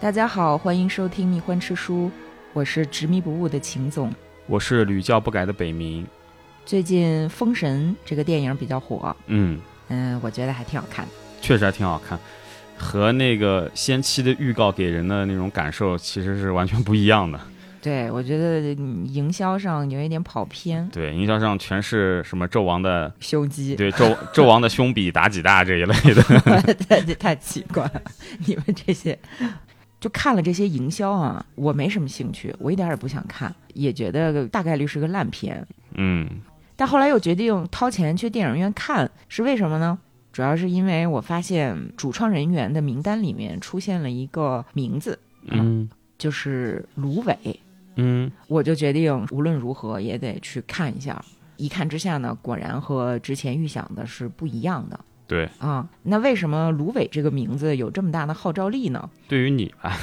大家好，欢迎收听《蜜獾吃书》，我是执迷不悟的秦总。我是屡教不改的北冥。最近《封神》这个电影比较火，嗯，嗯，我觉得还挺好看。确实还挺好看，和那个先期的预告给人的那种感受其实是完全不一样的。对，我觉得营销上有一点跑偏，对，营销上全是什么纣王的胸肌，对，纣纣王的胸比妲己大这一类的，太太奇怪了，你们这些。就看了这些营销啊，我没什么兴趣，我一点也不想看，也觉得大概率是个烂片。嗯，但后来又决定掏钱去电影院看，是为什么呢？主要是因为我发现主创人员的名单里面出现了一个名字，嗯，就是芦苇。嗯，我就决定无论如何也得去看一下。一看之下呢，果然和之前预想的是不一样的。对啊，那为什么芦苇这个名字有这么大的号召力呢？对于你吧，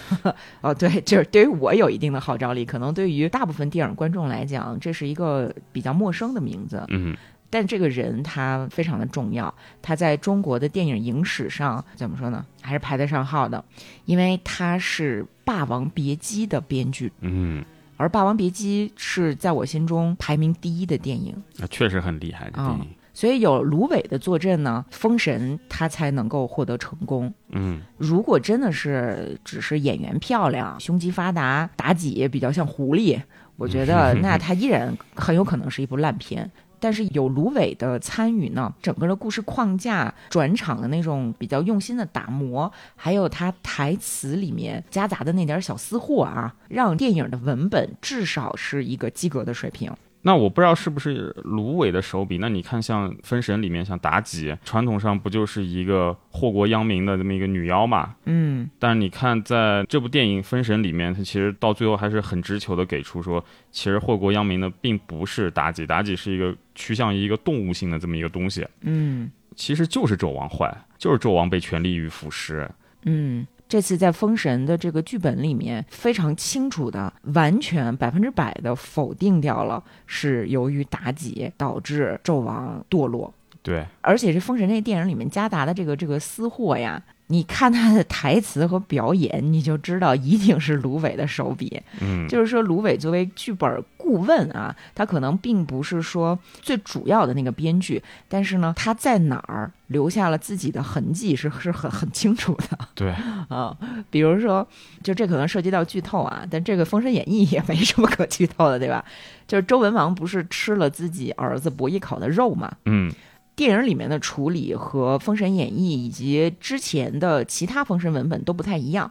哦，对，就是对于我有一定的号召力。可能对于大部分电影观众来讲，这是一个比较陌生的名字。嗯，但这个人他非常的重要，他在中国的电影影史上怎么说呢？还是排得上号的，因为他是《霸王别姬》的编剧。嗯，而《霸王别姬》是在我心中排名第一的电影。那确实很厉害的电影。所以有芦苇的坐镇呢，封神他才能够获得成功。嗯，如果真的是只是演员漂亮、胸肌发达、妲己比较像狐狸，我觉得 那他依然很有可能是一部烂片。但是有芦苇的参与呢，整个的故事框架、转场的那种比较用心的打磨，还有他台词里面夹杂的那点小私货啊，让电影的文本至少是一个及格的水平。那我不知道是不是芦苇的手笔。那你看，像《封神》里面，像妲己，传统上不就是一个祸国殃民的这么一个女妖嘛？嗯。但是你看，在这部电影《封神》里面，它其实到最后还是很直球的给出说，其实祸国殃民的并不是妲己，妲己是一个趋向于一个动物性的这么一个东西。嗯。其实就是纣王坏，就是纣王被权力欲腐蚀。嗯。这次在《封神》的这个剧本里面，非常清楚的、完全百分之百的否定掉了，是由于妲己导致纣王堕落。对，而且这《封神》这电影里面夹杂的这个这个私货呀。你看他的台词和表演，你就知道一定是芦苇的手笔。嗯，就是说芦苇作为剧本顾问啊，他可能并不是说最主要的那个编剧，但是呢，他在哪儿留下了自己的痕迹是是很很清楚的。对 啊，比如说，就这可能涉及到剧透啊，但这个《封神演义》也没什么可剧透的，对吧？就是周文王不是吃了自己儿子伯邑考的肉嘛？嗯。电影里面的处理和《封神演义》以及之前的其他封神文本都不太一样。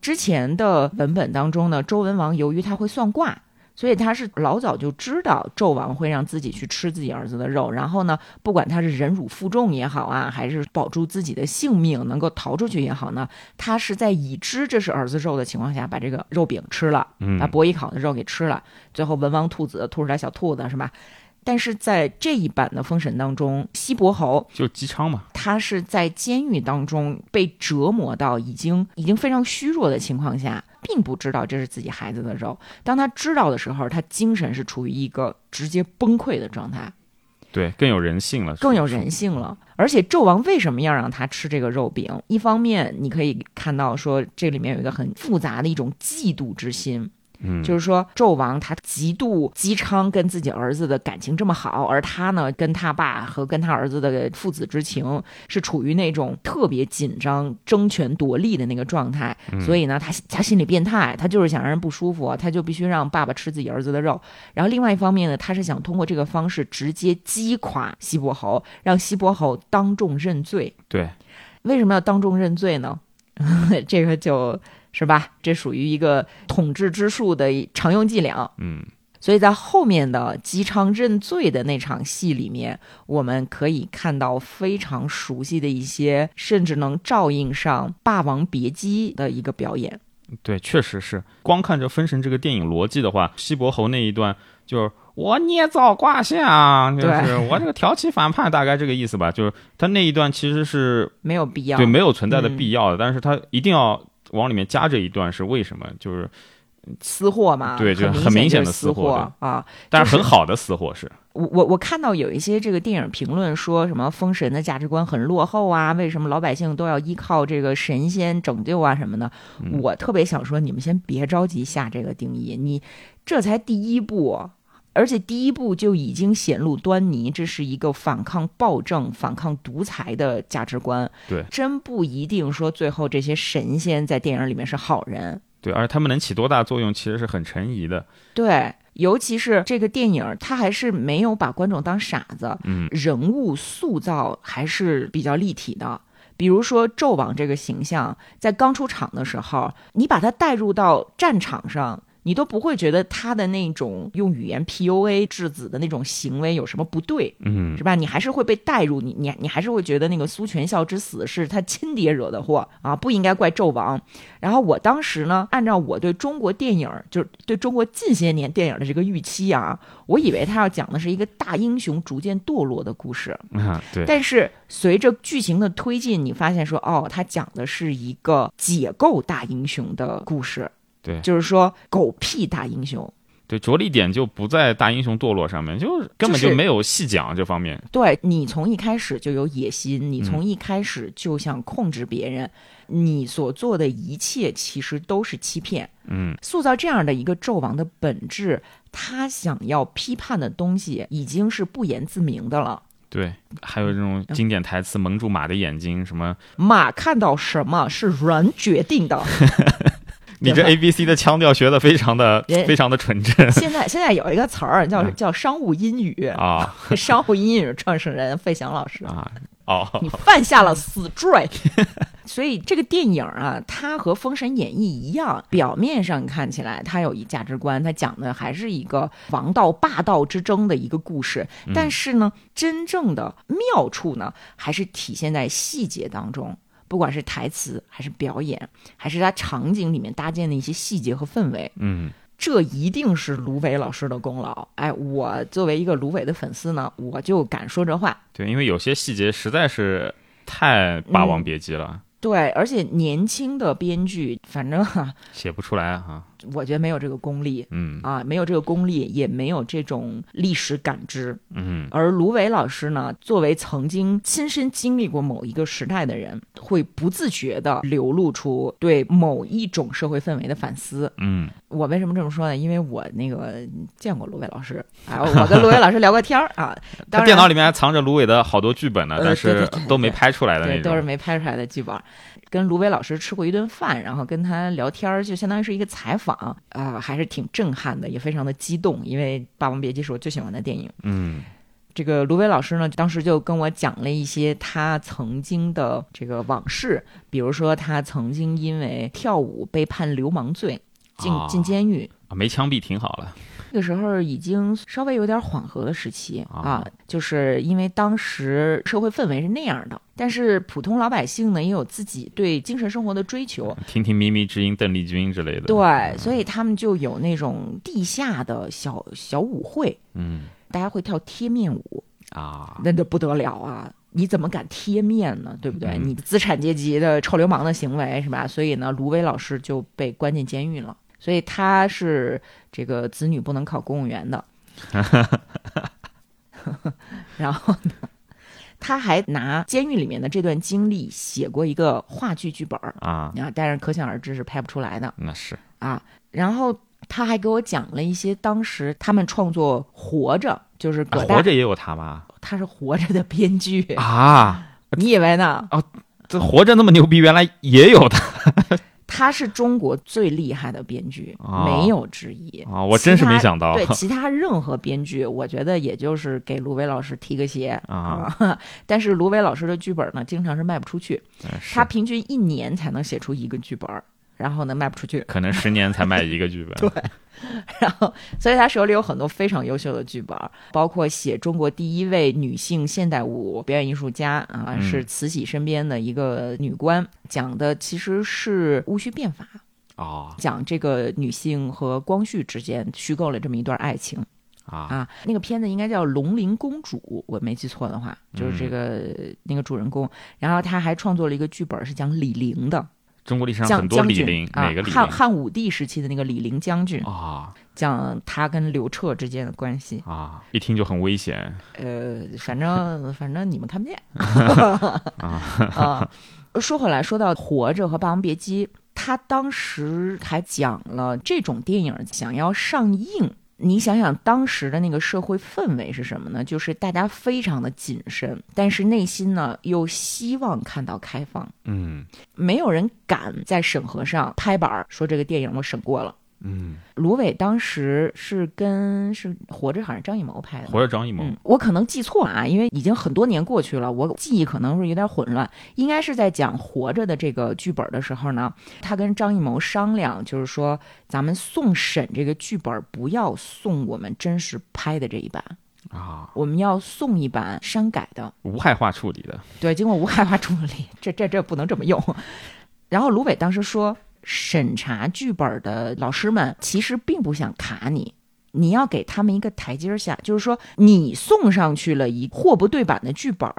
之前的文本当中呢，周文王由于他会算卦，所以他是老早就知道纣王会让自己去吃自己儿子的肉。然后呢，不管他是忍辱负重也好啊，还是保住自己的性命能够逃出去也好呢，他是在已知这是儿子肉的情况下，把这个肉饼吃了，把伯邑考的肉给吃了。最后文王吐子，吐出来小兔子，是吧？但是在这一版的《封神》当中，西伯侯就姬昌嘛，他是在监狱当中被折磨到已经已经非常虚弱的情况下，并不知道这是自己孩子的肉。当他知道的时候，他精神是处于一个直接崩溃的状态。对，更有人性了，更有人性了。而且纣王为什么要让他吃这个肉饼？一方面，你可以看到说这里面有一个很复杂的一种嫉妒之心。嗯，就是说，纣王他嫉妒姬昌跟自己儿子的感情这么好，而他呢，跟他爸和跟他儿子的父子之情是处于那种特别紧张、争权夺利的那个状态。所以呢，他他心里变态，他就是想让人不舒服，他就必须让爸爸吃自己儿子的肉。然后另外一方面呢，他是想通过这个方式直接击垮西伯侯，让西伯侯当众认罪。对，为什么要当众认罪呢？这个就。是吧？这属于一个统治之术的常用伎俩。嗯，所以在后面的姬昌认罪的那场戏里面，我们可以看到非常熟悉的一些，甚至能照应上《霸王别姬》的一个表演。对，确实是。光看着《封神》这个电影逻辑的话，西伯侯那一段就是我捏造卦象，就是我这个挑起反叛，大概这个意思吧。就是他那一段其实是没有必要，对，没有存在的必要的，但是他一定要。往里面加这一段是为什么？就是私货嘛，对，就很明显的私货啊，但是很好的私货是。我我我看到有一些这个电影评论说什么封神的价值观很落后啊，为什么老百姓都要依靠这个神仙拯救啊什么的？我特别想说，你们先别着急下这个定义，你这才第一步，而且第一步就已经显露端倪，这是一个反抗暴政、反抗独裁的价值观。对，真不一定说最后这些神仙在电影里面是好人。对，而他们能起多大作用，其实是很成疑的。对。尤其是这个电影，它还是没有把观众当傻子，嗯，人物塑造还是比较立体的。比如说纣王这个形象，在刚出场的时候，你把他带入到战场上。你都不会觉得他的那种用语言 PUA 质子的那种行为有什么不对，嗯，是吧？你还是会被带入，你你你还是会觉得那个苏全孝之死是他亲爹惹的祸啊，不应该怪纣王。然后我当时呢，按照我对中国电影，就是对中国近些年电影的这个预期啊，我以为他要讲的是一个大英雄逐渐堕落的故事，啊，对。但是随着剧情的推进，你发现说，哦，他讲的是一个解构大英雄的故事。对，就是说狗屁大英雄，对，着力点就不在大英雄堕落上面，就是根本就没有细讲这方面。对你从一开始就有野心，你从一开始就想控制别人，你所做的一切其实都是欺骗。嗯，塑造这样的一个纣王的本质，他想要批判的东西已经是不言自明的了。对，还有这种经典台词“蒙住马的眼睛”，什么马看到什么是人决定的。你这 A B C 的腔调学的非常的非常的纯正。现在现在有一个词儿叫叫商务英语啊，商务英语创始人费翔老师啊，哦，你犯下了死罪。所以这个电影啊，它和《封神演义》一样，表面上看起来它有一价值观，它讲的还是一个王道霸道之争的一个故事。但是呢，真正的妙处呢，还是体现在细节当中。不管是台词还是表演，还是他场景里面搭建的一些细节和氛围，嗯，这一定是芦苇老师的功劳。哎，我作为一个芦苇的粉丝呢，我就敢说这话。对，因为有些细节实在是太《霸王别姬》了。对，而且年轻的编剧，反正哈写不出来哈。我觉得没有这个功力，嗯啊，没有这个功力，也没有这种历史感知，嗯。而芦苇老师呢，作为曾经亲身经历过某一个时代的人，会不自觉地流露出对某一种社会氛围的反思。嗯，我为什么这么说呢？因为我那个见过芦苇老师啊，我跟芦苇老师聊过天儿啊。他电脑里面还藏着芦苇的好多剧本呢，但是都没拍出来的那种，都是没拍出来的剧本。跟芦苇老师吃过一顿饭，然后跟他聊天儿，就相当于是一个采访啊，还是挺震撼的，也非常的激动，因为《霸王别姬》是我最喜欢的电影。嗯，这个芦苇老师呢，当时就跟我讲了一些他曾经的这个往事，比如说他曾经因为跳舞被判流氓罪，进进监狱啊，没枪毙挺好了。那个时候已经稍微有点缓和的时期啊，就是因为当时社会氛围是那样的。但是普通老百姓呢，也有自己对精神生活的追求，听听靡靡之音，邓丽君之类的。对，所以他们就有那种地下的小小舞会，嗯，大家会跳贴面舞啊，那就不得了啊！你怎么敢贴面呢？对不对？你资产阶级的臭流氓的行为是吧？所以呢，芦苇老师就被关进监狱了。所以他是这个子女不能考公务员的，然后呢？他还拿监狱里面的这段经历写过一个话剧剧本啊，啊，但是可想而知是拍不出来的。那是啊，然后他还给我讲了一些当时他们创作《活着》，就是《活着》也有他吗？他是《活着》的编剧啊？你以为呢？哦，这《活着》那么牛逼，原来也有他。他是中国最厉害的编剧，没有之一啊！我真是没想到，对其他任何编剧，我觉得也就是给芦苇老师提个鞋啊。但是芦苇老师的剧本呢，经常是卖不出去，他平均一年才能写出一个剧本。然后呢，卖不出去，可能十年才卖一个剧本。对，然后，所以他手里有很多非常优秀的剧本，包括写中国第一位女性现代舞表演艺术家啊，是慈禧身边的一个女官，讲的其实是戊戌变法啊，讲这个女性和光绪之间虚构了这么一段爱情。啊。啊，那个片子应该叫《龙鳞公主》，我没记错的话，就是这个那个主人公，然后他还创作了一个剧本，是讲李陵的。中国历史上将很多李陵，啊哪个李陵汉汉武帝时期的那个李陵将军，啊讲他跟刘彻之间的关系。啊，一听就很危险呃，反正反正你们看不见 啊啊。说回来，说到《活着》和《霸王别姬》，他当时还讲了这种电影想要上映。你想想当时的那个社会氛围是什么呢？就是大家非常的谨慎，但是内心呢又希望看到开放，嗯没有人敢在审核上拍板儿说这个电影我审过了。嗯，芦苇当时是跟是活着，好像张艺谋拍的。活着张艺谋嗯，我可能记错啊，因为已经很多年过去了，我记忆可能是有点混乱。应该是在讲《活着》的这个剧本的时候呢，他跟张艺谋商量，就是说咱们送审这个剧本，不要送我们真实拍的这一版，啊，我们要送一版删改的。无害化处理的，对，经过无害化处理，这这这不能这么用。然后芦苇当时说，审查剧本的老师们其实并不想卡你，你要给他们一个台阶下，就是说你送上去了一货不对版的剧本，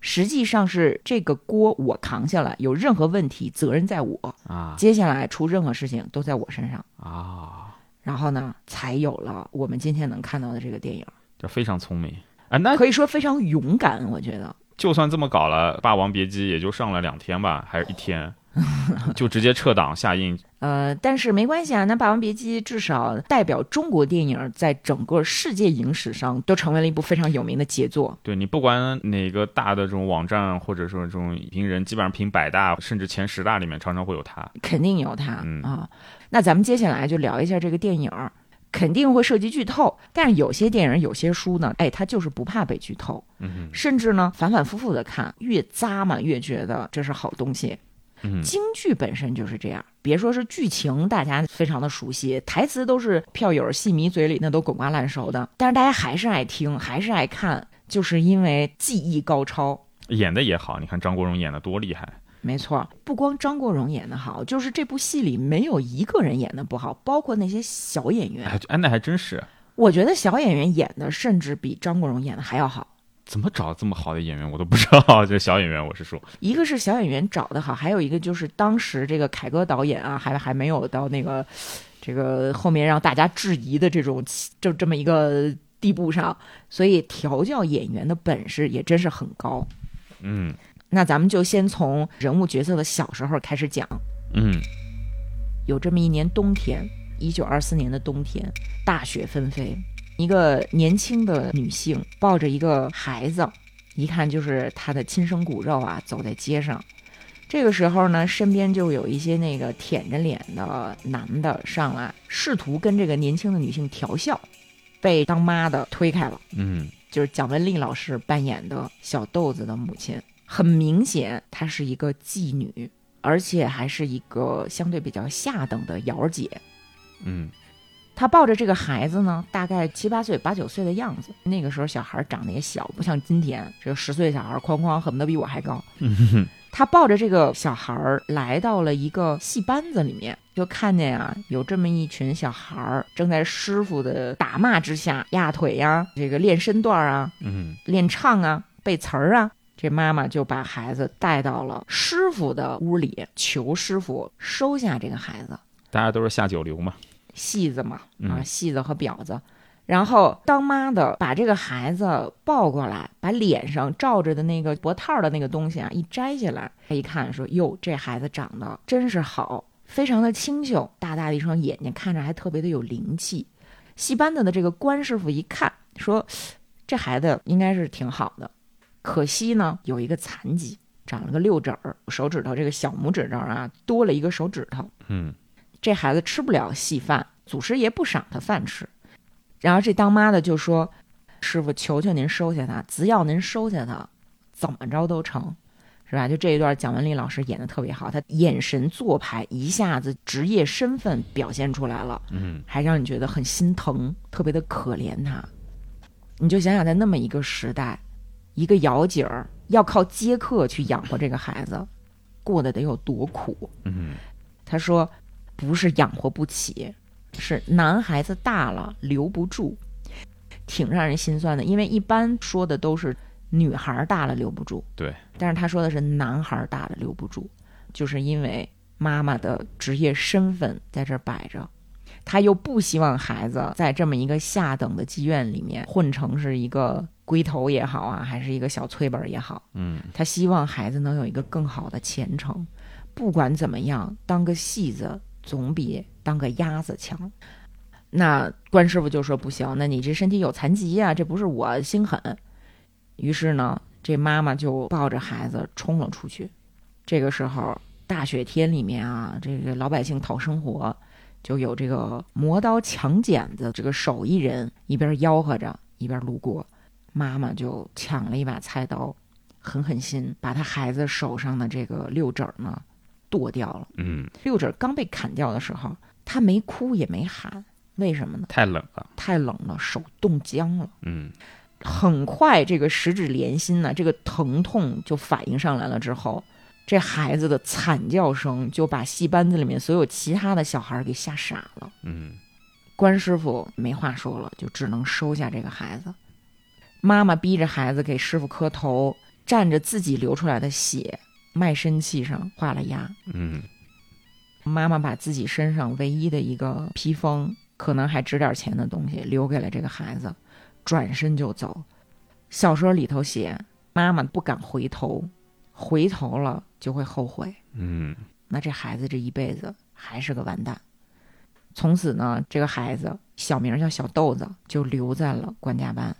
实际上是这个锅我扛下来，有任何问题责任在我，啊接下来出任何事情都在我身上。啊，然后呢，才有了我们今天能看到的这个电影，这非常聪明啊。那可以说非常勇敢，我觉得。就算这么搞了，《霸王别姬》也就上了两天吧，还是一天，就直接撤档下映。呃，但是没关系啊，那《霸王别姬》至少代表中国电影在整个世界影史上都成为了一部非常有名的杰作。对你不管哪个大的这种网站或者说这种影评人，基本上评百大甚至前十大里面，常常会有它。肯定有它、嗯啊。那咱们接下来就聊一下这个电影儿，肯定会涉及剧透，但是有些电影、有些书呢，哎，它就是不怕被剧透，嗯甚至呢反反复复的看，越扎嘛越觉得这是好东西。嗯京剧本身就是这样，别说是剧情，大家非常的熟悉，台词都是票友、戏迷嘴里那都滚瓜烂熟的，但是大家还是爱听，还是爱看，就是因为技艺高超。演的也好，你看张国荣演的多厉害。没错，不光张国荣演的好，就是这部戏里没有一个人演的不好，包括那些小演员。哎，哎那还真是，我觉得小演员演的甚至比张国荣演的还要好。怎么找这么好的演员，我都不知道。这小演员，我是说，一个是小演员找的好，还有一个就是当时这个凯歌导演啊，还还没有到那个这个后面让大家质疑的这种就这么一个地步上，所以调教演员的本事也真是很高。嗯那咱们就先从人物角色的小时候开始讲。嗯有这么一年冬天，一九二四年的冬天，大雪纷飞，一个年轻的女性抱着一个孩子，一看就是她的亲生骨肉啊，走在街上。这个时候呢，身边就有一些那个舔着脸的男的上来，试图跟这个年轻的女性调笑，被当妈的推开了。嗯就是蒋雯丽老师扮演的小豆子的母亲，很明显她是一个妓女，而且还是一个相对比较下等的瑶儿姐。嗯她抱着这个孩子呢，大概七八岁、八九岁的样子。那个时候小孩长得也小，不像今天这个十岁小孩哐哐恨不得比我还高。他抱着这个小孩儿来到了一个戏班子里面，就看见啊，有这么一群小孩儿正在师傅的打骂之下压腿呀、这个练身段啊，嗯练唱啊、背词儿啊。这妈妈就把孩子带到了师傅的屋里，求师傅收下这个孩子。大家都是下九流嘛。戏子嘛，啊，嗯戏子和婊子。然后当妈的把这个孩子抱过来，把脸上罩着的那个脖套的那个东西啊一摘下来，他一看说：“哟，这孩子长得真是好，非常的清秀，大大的一双眼睛，看着还特别的有灵气。”戏班子的这个关师傅一看说：“这孩子应该是挺好的，可惜呢有一个残疾，长了个六指儿，手指头这个小拇指这儿啊多了一个手指头。”嗯这孩子吃不了细饭，祖师爷不赏他饭吃。然后这当妈的就说：“师傅，求求您收下他，只要您收下他，怎么着都成，是吧？”就这一段，蒋雯丽老师演的特别好，她眼神做派一下子职业身份表现出来了，嗯还让你觉得很心疼，特别的可怜他。你就想想，在那么一个时代，一个姚姐儿要靠接客去养活这个孩子，过得得有多苦。嗯他说，不是养活不起，是男孩子大了留不住，挺让人心酸的。因为一般说的都是女孩大了留不住，对，但是他说的是男孩大了留不住，就是因为妈妈的职业身份在这儿摆着，他又不希望孩子在这么一个下等的妓院里面混成是一个龟头也好啊，还是一个小翠本也好，嗯，他希望孩子能有一个更好的前程。不管怎么样，当个戏子总比当个鸭子强。那关师傅就说不行，那你这身体有残疾呀、这不是我心狠。于是呢，这妈妈就抱着孩子冲了出去。这个时候，大雪天里面啊，这个老百姓讨生活，就有这个磨刀抢剪子这个手艺人一边吆喝着，一边路过。妈妈就抢了一把菜刀，狠狠心把他孩子手上的这个六指儿呢剁掉了。嗯，六指刚被砍掉的时候，他没哭也没喊，为什么呢？太冷了，太冷了，手冻僵了。嗯很快，这个十指连心呢，这个疼痛就反应上来了。之后，这孩子的惨叫声就把戏班子里面所有其他的小孩儿给吓傻了。嗯关师傅没话说了，就只能收下这个孩子。妈妈逼着孩子给师傅磕头，蘸着自己流出来的血，卖身契上画了押。嗯妈妈把自己身上唯一的一个披风，可能还值点钱的东西留给了这个孩子，转身就走。小说里头写，妈妈不敢回头，回头了就会后悔。嗯那这孩子这一辈子还是个完蛋。从此呢，这个孩子小名叫小豆子，就留在了官家班。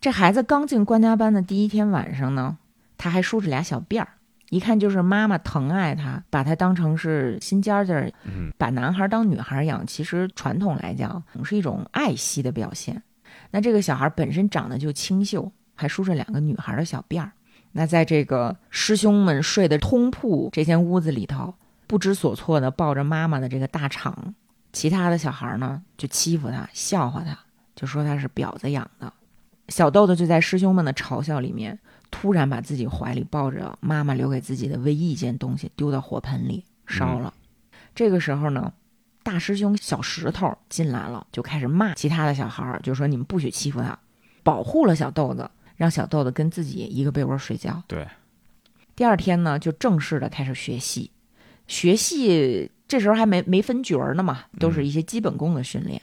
这孩子刚进官家班的第一天晚上呢，他还梳着俩小辫儿，一看就是妈妈疼爱他，把他当成是心尖儿尖儿，嗯把男孩当女孩养。其实传统来讲是一种爱惜的表现。那这个小孩本身长得就清秀，还梳着两个女孩的小辫儿。那在这个师兄们睡的通铺这间屋子里头，不知所措的抱着妈妈的这个大肠，其他的小孩呢就欺负他，笑话他，就说他是婊子养的。小豆豆就在师兄们的嘲笑里面，突然把自己怀里抱着妈妈留给自己的唯一一件东西丢到火盆里烧了。这个时候呢，大师兄小石头进来了，就开始骂其他的小孩儿，就说你们不许欺负他，保护了小豆子，让小豆子跟自己一个被窝睡觉。对，第二天呢，就正式的开始学戏。学戏这时候还没没分角儿呢嘛，都是一些基本功的训练。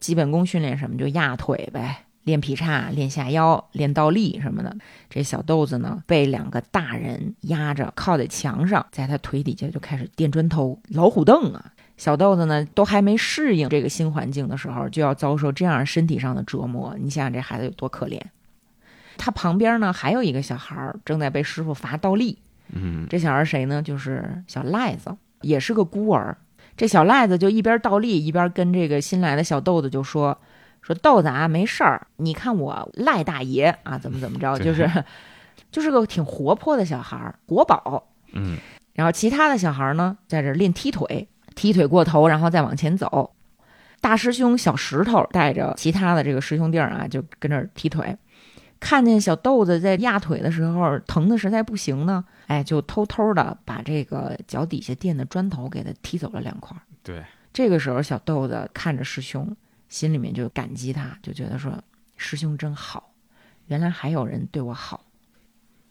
基本功训练什么？就压腿呗，练劈叉，练下腰，练倒立什么的。这小豆子呢，被两个大人压着，靠在墙上，在他腿底下就开始垫砖头、老虎凳啊。小豆子呢，都还没适应这个新环境的时候，就要遭受这样身体上的折磨。你想想，这孩子有多可怜。他旁边呢，还有一个小孩儿正在被师傅罚倒立。嗯这小孩谁呢？就是小赖子，也是个孤儿。这小赖子就一边倒立，一边跟这个新来的小豆子就说：“说豆子啊，没事儿，你看我赖大爷啊，怎么怎么着，就是就是个挺活泼的小孩儿，国宝。嗯然后其他的小孩儿呢，在这儿练踢腿，踢腿过头，然后再往前走。大师兄小石头带着其他的这个师兄弟儿啊，就跟这儿踢腿。看见小豆子在压腿的时候疼的实在不行呢，哎，就偷偷的把这个脚底下垫的砖头给他踢走了两块儿。对，这个时候，小豆子看着师兄，心里面就感激他，就觉得说师兄真好，原来还有人对我好。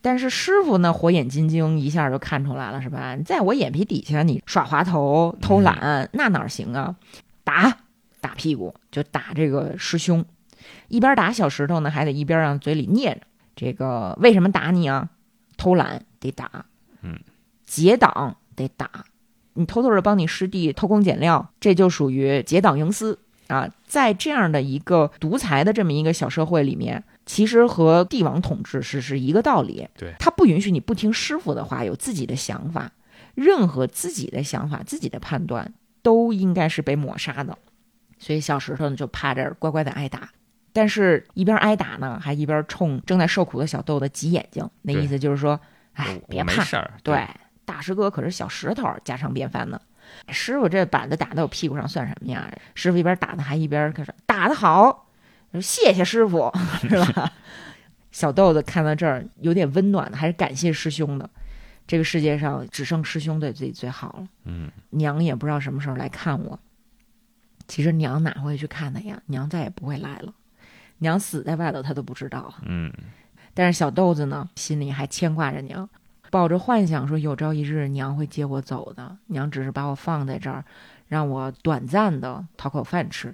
但是师傅呢，火眼金睛，一下就看出来了，是吧？在我眼皮底下，你耍滑头、偷懒，那哪行啊？打打屁股，就打这个师兄。一边打小石头呢，还得一边让嘴里念着这个为什么打你啊？偷懒得打，嗯，结党得打，你偷偷的帮你师弟偷工减料，这就属于结党营私啊！在这样的一个独裁的这么一个小社会里面，其实和帝王统治是是一个道理。对他不允许你不听师傅的话，有自己的想法，任何自己的想法、自己的判断都应该是被抹杀的。所以小石头呢就趴这儿乖乖的挨打，但是一边挨打呢，还一边冲正在受苦的小豆子挤眼睛，那意思就是说，哎，别怕，对，大师哥可是小石头，家常便饭呢。师傅这板子打到我屁股上算什么呀？师傅一边打他，还一边开始打得好，谢谢师傅，是吧？小豆子看到这儿有点温暖的，还是感谢师兄的。这个世界上只剩师兄对自己最好了。嗯娘也不知道什么时候来看我。其实娘哪会去看他呀？娘再也不会来了。娘死在外头，他都不知道。嗯但是小豆子呢，心里还牵挂着娘。抱着幻想说有朝一日娘会接我走的，娘只是把我放在这儿，让我短暂的讨口饭吃。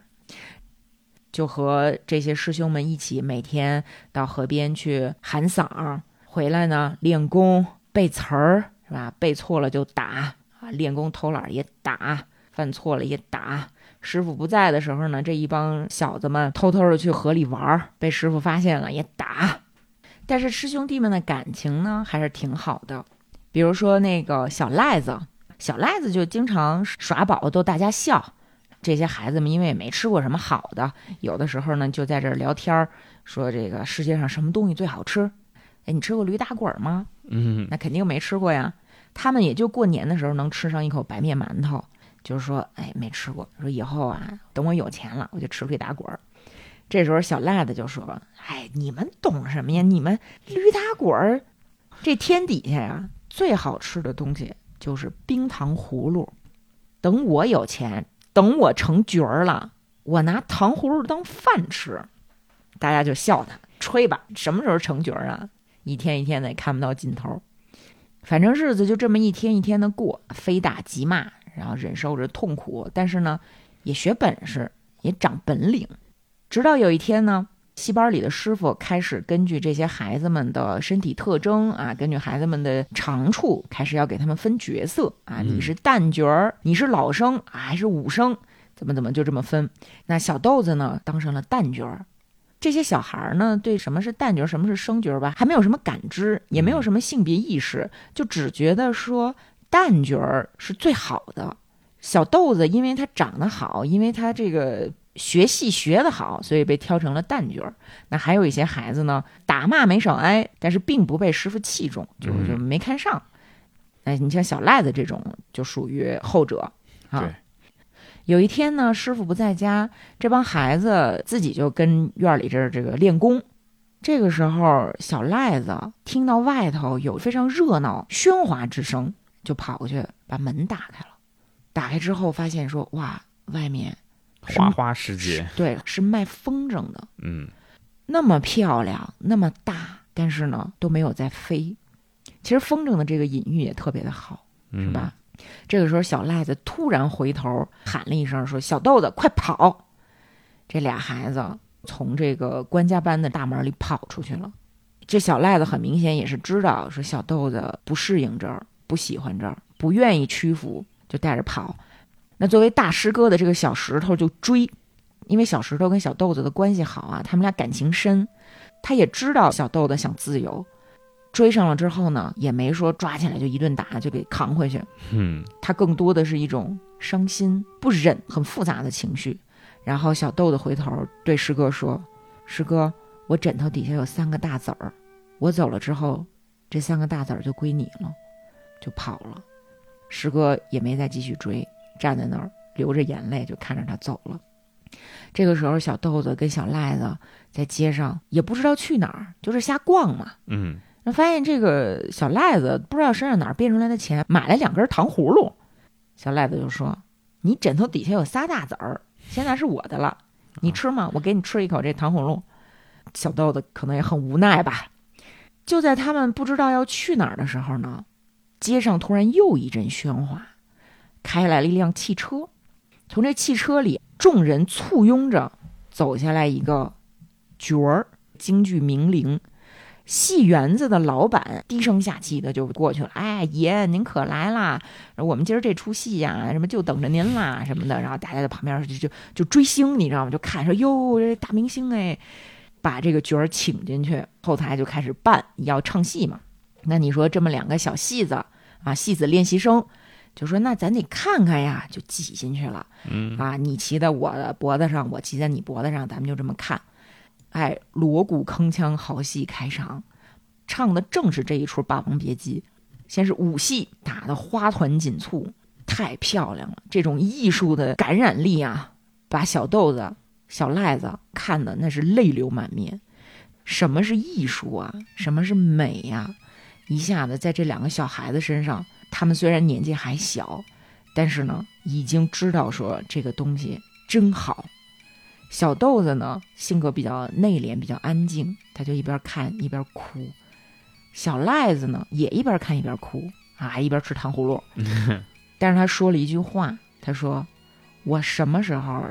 就和这些师兄们一起每天到河边去喊嗓儿，回来呢练功背词儿，是吧？背错了就打啊，练功偷懒也打，犯错了也打。师傅不在的时候呢，这一帮小子们偷偷的去河里玩，被师傅发现了也打。但是师兄弟们的感情呢还是挺好的，比如说那个小赖子，小赖子就经常耍宝逗大家笑。这些孩子们因为也没吃过什么好的，有的时候呢就在这儿聊天儿，说这个世界上什么东西最好吃？哎，你吃过驴打滚吗？嗯，那肯定没吃过呀。他们也就过年的时候能吃上一口白面馒头，就是说，哎，没吃过。说以后啊，等我有钱了，我就吃驴打滚。这时候小赖子就说：“哎，你们懂什么呀？你们驴打滚儿，这天底下呀最好吃的东西就是冰糖葫芦。等我有钱。”等我成角儿了，我拿糖葫芦当饭吃，大家就笑他，吹吧，什么时候成角儿啊？一天一天的也看不到尽头，反正日子就这么一天一天的过，非打即骂，然后忍受着痛苦，但是呢，也学本事，也长本领，直到有一天呢。戏班里的师傅开始根据这些孩子们的身体特征啊，根据孩子们的长处，开始要给他们分角色啊。你是旦角儿，你是老生啊，还是武生？怎么怎么就这么分？那小豆子呢，当上了旦角儿。这些小孩儿呢，对什么是旦角儿，什么是生角儿吧，还没有什么感知，也没有什么性别意识，就只觉得说旦角儿是最好的。小豆子因为他长得好，因为他这个。学戏学得好，所以被挑成了旦角儿。那还有一些孩子呢，打骂没少挨，但是并不被师傅器重，就就没看上。哎，你像小赖子这种，就属于后者啊。有一天呢，师傅不在家，这帮孩子自己就跟院里这这个练功。这个时候，小赖子听到外头有非常热闹喧哗之声，就跑过去把门打开了。打开之后，发现说：“哇，外面……”花花世界，对，是卖风筝的，嗯，那么漂亮，那么大，但是呢都没有在飞。其实风筝的这个隐喻也特别的好，是吧？这个时候，小赖子突然回头喊了一声，说：“小豆子，快跑！”这俩孩子从这个官家班的大门里跑出去了。这小赖子很明显也是知道，说小豆子不适应这儿，不喜欢这儿，不愿意屈服，就带着跑。那作为大师哥的这个小石头就追，因为小石头跟小豆子的关系好啊，他们俩感情深，他也知道小豆子想自由，追上了之后呢，也没说抓起来就一顿打就给扛回去，嗯，他更多的是一种伤心不忍很复杂的情绪。然后小豆子回头对师哥说：“师哥，我枕头底下有三个大子儿，我走了之后，这三个大子儿就归你了。”就跑了，师哥也没再继续追。站在那儿流着眼泪，就看着他走了。这个时候，小豆子跟小赖子在街上也不知道去哪儿，就是瞎逛嘛。嗯，那发现这个小赖子不知道身上哪儿变出来的钱，买了两根糖葫芦。小赖子就说：“你枕头底下有仨大子儿，现在是我的了，你吃吗？我给你吃一口这糖葫芦。”小豆子可能也很无奈吧。就在他们不知道要去哪儿的时候呢，街上突然又一阵喧哗。开来了一辆汽车，从这汽车里，众人簇拥着走下来一个角儿，京剧名伶，戏园子的老板，低声下气的就过去了。哎，爷您可来啦！我们今儿这出戏呀，什么就等着您啦，什么的。然后大家在旁边就就就追星，你知道吗？就看说哟，这大明星哎，把这个角儿请进去，后台就开始办要唱戏嘛。那你说这么两个小戏子啊，戏子练习生。就说那咱得看看呀，就挤进去了。嗯啊，你骑在我的脖子上，我骑在你脖子上，咱们就这么看。哎，锣鼓铿锵，好戏开场，唱的正是这一出《霸王别姬》。先是武戏打的花团锦簇，太漂亮了。这种艺术的感染力啊，把小豆子、小赖子看的那是泪流满面。什么是艺术啊？什么是美呀？一下子在这两个小孩子身上。他们虽然年纪还小，但是呢，已经知道说这个东西真好。小豆子呢，性格比较内敛，比较安静，他就一边看一边哭。小赖子呢也一边看一边哭啊，一边吃糖葫芦。但是他说了一句话，他说：“我什么时候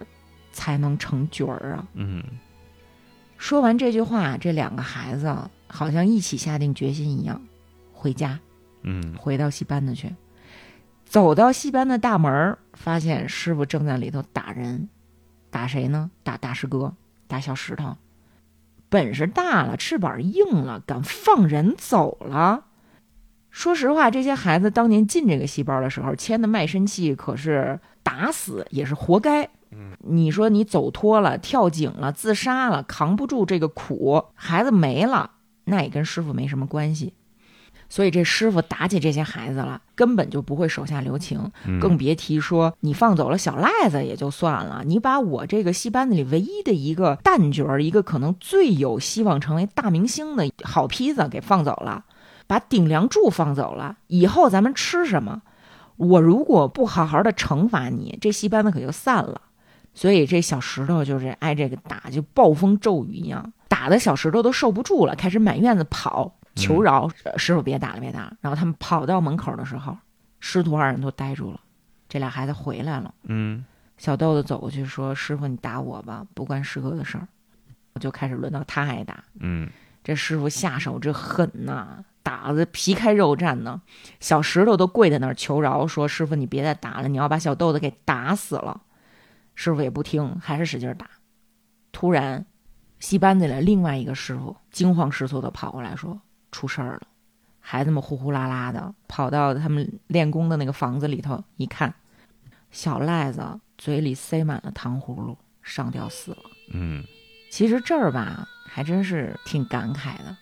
才能成角儿啊？”嗯说完这句话，这两个孩子好像一起下定决心一样，回家，嗯回到戏班子去。走到戏班的大门，发现师傅正在里头打人，打谁呢？打大师哥，打小石头。本事大了，翅膀硬了，敢放人走了。说实话，这些孩子当年进这个戏班的时候签的卖身契，可是打死也是活该。你说你走脱了、跳井了、自杀了，扛不住这个苦，孩子没了，那也跟师傅没什么关系。所以这师傅打起这些孩子了，根本就不会手下留情，嗯更别提说你放走了小赖子也就算了，你把我这个戏班子里唯一的一个旦角儿，一个可能最有希望成为大明星的好坯子给放走了，把顶梁柱放走了，以后咱们吃什么？我如果不好好的惩罚你，这戏班子可就散了。所以这小石头就是挨这个打，就暴风骤雨一样，打的小石头都受不住了，开始满院子跑求饶，呃师傅别打了，别打了。然后他们跑到门口的时候，师徒二人都呆住了。这俩孩子回来了，嗯小豆子走过去说：“师傅，你打我吧，不关师哥的事儿。”就开始轮到他挨打。嗯这师傅下手这狠呐、打的皮开肉绽呢。小石头都跪在那儿求饶，说：“师傅，你别再打了，你要把小豆子给打死了。”师傅也不听，还是使劲打。突然，戏班子里另外一个师傅惊慌失措的跑过来说：“出事儿了！”孩子们呼呼啦啦的跑到他们练功的那个房子里头，一看，小赖子嘴里塞满了糖葫芦，上吊死了。嗯其实这儿吧，还真是挺感慨的。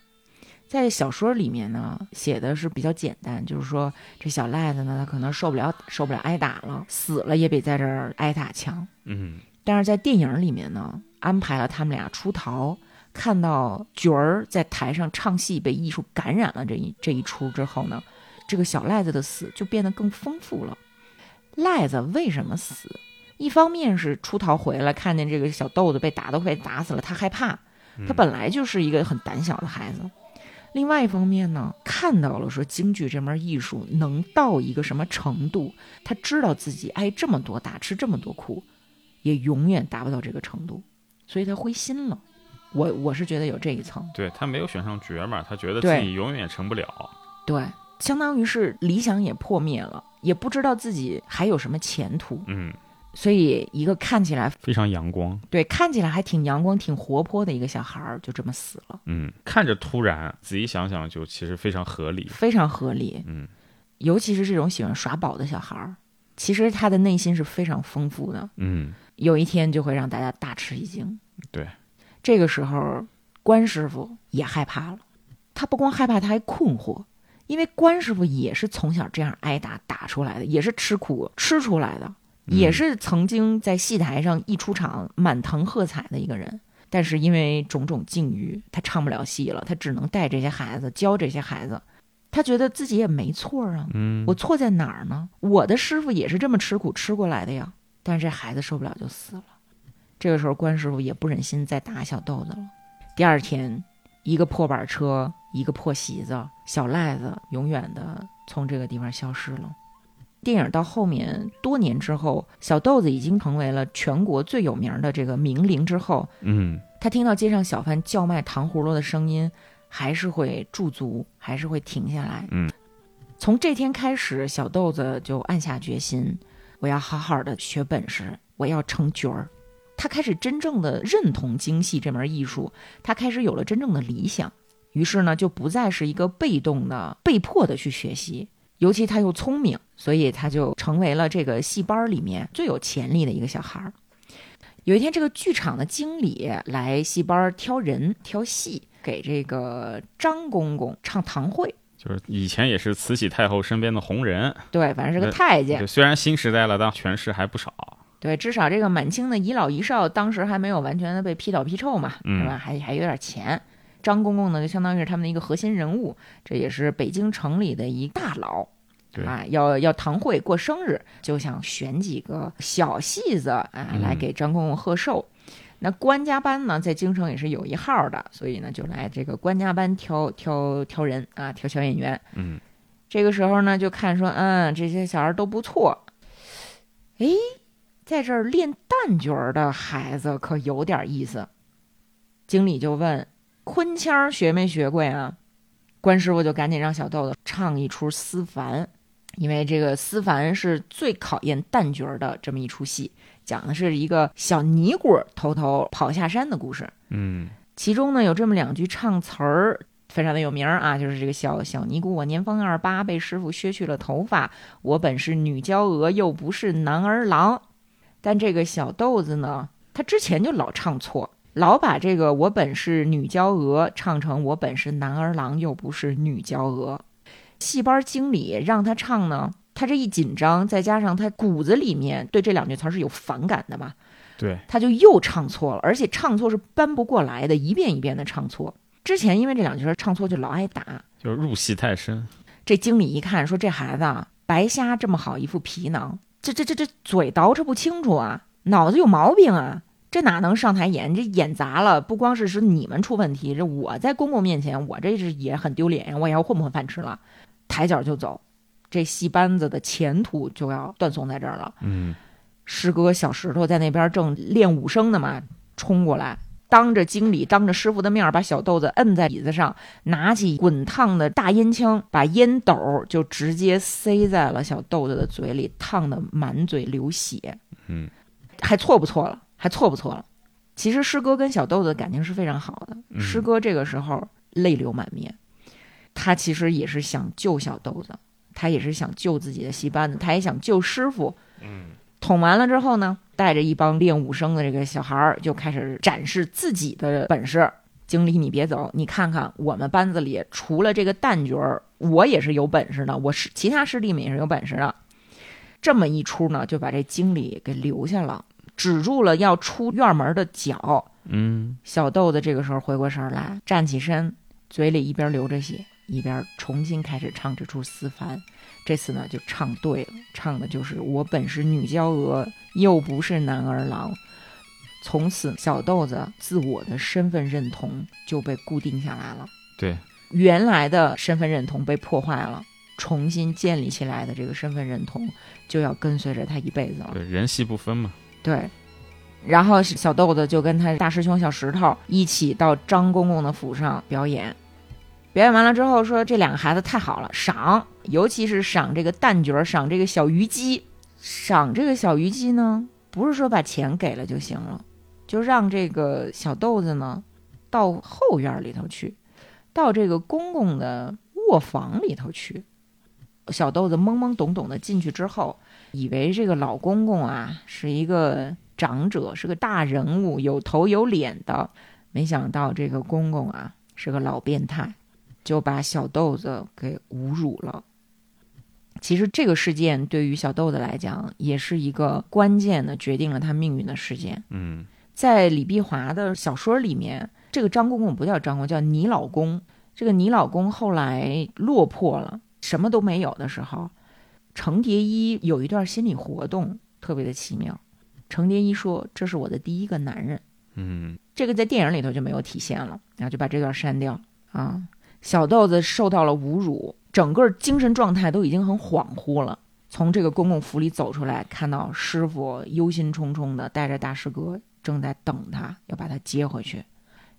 在小说里面呢，写的是比较简单，就是说这小赖子呢，他可能受不了受不了挨打了，死了也比在这儿挨打强。嗯但是在电影里面呢，安排了他们俩出逃，看到角儿在台上唱戏被艺术感染了这一这一出之后呢，这个小赖子的死就变得更丰富了。赖子为什么死？一方面是出逃回来，看见这个小豆子被打都快打死了，他害怕，他本来就是一个很胆小的孩子。另外一方面呢，看到了说京剧这门艺术能到一个什么程度，他知道自己挨这么多打，吃这么多苦，也永远达不到这个程度，所以他灰心了。我我是觉得有这一层，对他没有选上角嘛，他觉得自己永远也成不了。对，相当于是理想也破灭了，也不知道自己还有什么前途，嗯，所以一个看起来非常阳光。对看起来还挺阳光、挺活泼的一个小孩儿，就这么死了，嗯，看着突然，仔细想想就其实非常合理。非常合理。嗯尤其是这种喜欢耍宝的小孩儿，其实他的内心是非常丰富的，嗯有一天就会让大家大吃一惊。对，这个时候关师傅也害怕了，他不光害怕，他还困惑，因为关师傅也是从小这样挨打打出来的，也是吃苦吃出来的，嗯也是曾经在戏台上一出场满堂喝彩的一个人。但是因为种种境遇，他唱不了戏了，他只能带这些孩子，教这些孩子。他觉得自己也没错啊，嗯，我错在哪儿呢？我的师傅也是这么吃苦吃过来的呀。但是这孩子受不了就死了。这个时候，关师傅也不忍心再打小豆子了。第二天，一个破板车，一个破席子，小赖子永远的从这个地方消失了。电影到后面多年之后，小豆子已经成为了全国最有名的这个名伶之后，嗯他听到街上小贩叫卖糖葫芦的声音，还是会驻足，还是会停下来。嗯，从这天开始，小豆子就暗下决心，我要好好的学本事，我要成角儿。他开始真正的认同京戏这门艺术，他开始有了真正的理想。于是呢，就不再是一个被动的、被迫的去学习。尤其他又聪明，所以他就成为了这个戏班里面最有潜力的一个小孩儿。有一天，这个剧场的经理来戏班挑人挑戏，给这个张公公唱堂会。就是以前也是慈禧太后身边的红人，对，反正是个太监。虽然新时代了，但权势还不少。对，至少这个满清的遗老遗少，当时还没有完全的被批倒批臭嘛，嗯是吧？还还有点钱。张公公呢，就相当于是他们的一个核心人物，这也是北京城里的一大佬。对啊，要要堂会过生日，就想选几个小戏子啊嗯来给张公公贺寿。那官家班呢，在京城也是有一号的，所以呢，就来这个官家班挑挑挑人啊，挑小演员。嗯，这个时候呢，就看说，嗯，这些小孩都不错。哎，在这儿练旦角儿的孩子可有点意思。经理就问：“昆腔学没学过呀？”关师傅就赶紧让小豆豆唱一出思凡，因为这个思凡是最考验旦角儿的这么一出戏。讲的是一个小尼姑偷偷跑下山的故事。嗯，其中呢有这么两句唱词儿，非常的有名啊，就是这个小小尼姑，我年方二八，被师傅削去了头发，我本是女娇娥，又不是男儿郎。但这个小豆子呢，他之前就老唱错，老把这个我本是女娇娥唱成我本是男儿郎，又不是女娇娥。戏班经理让他唱呢。他这一紧张，再加上他骨子里面对这两句词是有反感的嘛，对，他就又唱错了，而且唱错是搬不过来的，一遍一遍的唱错。之前因为这两句词唱错就老挨打，就入戏太深。这经理一看说：“这孩子啊，白瞎这么好一副皮囊，这这这这嘴倒饬不清楚啊，脑子有毛病啊，这哪能上台演？这演砸了，不光是是你们出问题，这我在公公面前，我这是也很丢脸呀，我也要混不混饭吃了，抬脚就走。”这戏班子的前途就要断送在这儿了。嗯，师哥小石头在那边正练武生呢嘛，冲过来，当着经理、当着师傅的面，把小豆子摁在椅子上，拿起滚烫的大烟枪，把烟斗就直接塞在了小豆子的嘴里，烫得满嘴流血。嗯，还错不错了？还错不错了？其实师哥跟小豆子感情是非常好的。师哥这个时候泪流满面，他其实也是想救小豆子。他也是想救自己的戏班子，他也想救师傅。嗯，捅完了之后呢，带着一帮练武生的这个小孩儿就开始展示自己的本事。经理，你别走，你看看我们班子里除了这个旦角儿，我也是有本事的，我是其他师弟们也是有本事的。这么一出呢，就把这经理给留下了，止住了要出院门的脚。嗯，小豆子这个时候回过神来，站起身，嘴里一边流着血。一边重新开始唱这出思凡，这次呢就唱对了，唱的就是我本是女娇娥，又不是男儿郎。从此小豆子自我的身份认同就被固定下来了。对，原来的身份认同被破坏了，重新建立起来的这个身份认同就要跟随着他一辈子了。对，人戏不分嘛。对，然后小豆子就跟他大师兄小石头一起到张公公的府上表演。表演完了之后，说这两个孩子太好了，赏，尤其是赏这个旦角，赏这个小虞姬。赏这个小虞姬呢，不是说把钱给了就行了，就让这个小豆子呢，到后院里头去，到这个公公的卧房里头去。小豆子懵懵懂懂的进去之后，以为这个老公公啊是一个长者，是个大人物，有头有脸的，没想到这个公公啊是个老变态。就把小豆子给侮辱了。其实这个事件对于小豆子来讲，也是一个关键的决定了他命运的事件。嗯，在李碧华的小说里面，这个张公公不叫张公，叫你老公。这个你老公后来落魄了，什么都没有的时候，程蝶衣有一段心理活动特别的奇妙。程蝶衣说：“这是我的第一个男人。”嗯，这个在电影里头就没有体现了，然后就把这段删掉啊。小豆子受到了侮辱，整个精神状态都已经很恍惚了。从这个公共府里走出来，看到师傅忧心忡忡的带着大师哥正在等他，要把他接回去。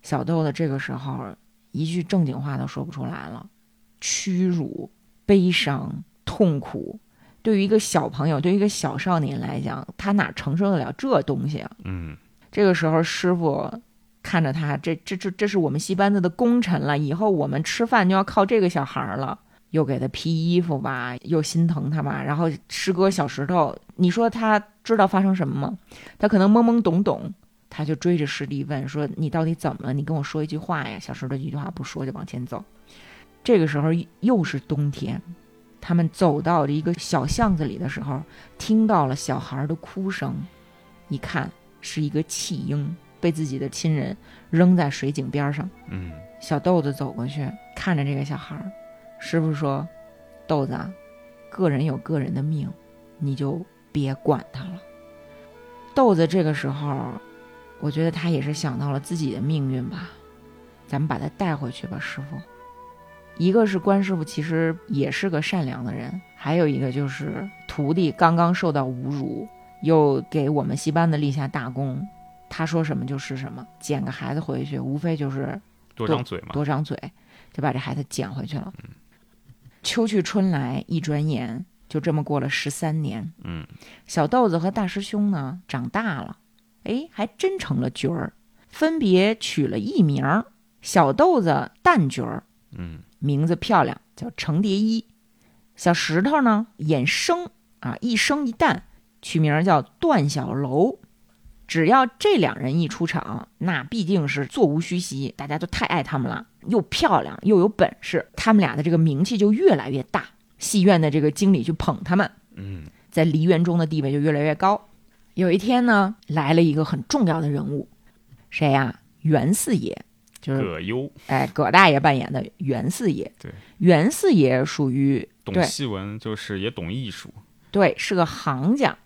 小豆子这个时候一句正经话都说不出来了，屈辱、悲伤、痛苦，对于一个小朋友，对于一个小少年来讲，他哪承受得了这东西啊？嗯，这个时候师傅。看着他，这这这这是我们戏班子的功臣了，以后我们吃饭就要靠这个小孩了。又给他披衣服吧，又心疼他吧。然后师哥小石头，你说他知道发生什么吗？他可能懵懵懂懂，他就追着师弟问说：“你到底怎么了？你跟我说一句话呀！”小石头一句话不说就往前走。这个时候又是冬天，他们走到了一个小巷子里的时候，听到了小孩的哭声，一看是一个弃婴。被自己的亲人扔在水井边上，嗯，小豆子走过去看着这个小孩儿，师傅说：“豆子，啊，个人有个人的命，你就别管他了。”豆子这个时候我觉得他也是想到了自己的命运吧。咱们把他带回去吧，师傅。一个是关师傅，其实也是个善良的人；还有一个就是徒弟刚刚受到侮辱，又给我们戏班子立下大功，他说什么就是什么。捡个孩子回去，无非就是多张嘴嘛，多张嘴，就把这孩子捡回去了。秋去春来，一转眼就这么过了十三年。嗯，小豆子和大师兄呢，长大了，哎，还真成了角儿，分别取了艺名儿。小豆子旦角儿，嗯，名字漂亮，叫程蝶衣；小石头呢，演生啊，一生一旦，取名叫段小楼。只要这两人一出场，那必定是座无虚席，大家都太爱他们了，又漂亮又有本事，他们俩的这个名气就越来越大，戏院的这个经理去捧他们，嗯，在梨园中的地位就越来越高。有一天呢，来了一个很重要的人物，谁呀？袁四爷。就是葛优，哎，葛大爷扮演的袁四爷。对，袁四爷属于懂戏文，就是也懂艺术。对，是个行家。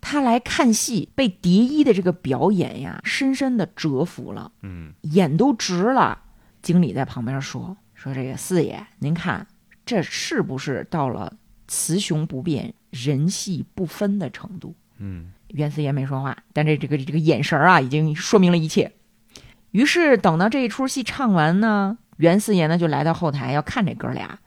他来看戏，被蝶衣的这个表演呀，深深的折服了。嗯，眼都直了。经理在旁边说：“说这个四爷，您看这是不是到了雌雄不变、人戏不分的程度？”嗯，袁四爷没说话，但这这个这个眼神啊，已经说明了一切。于是等到这一出戏唱完呢，袁四爷呢就来到后台要看这哥俩。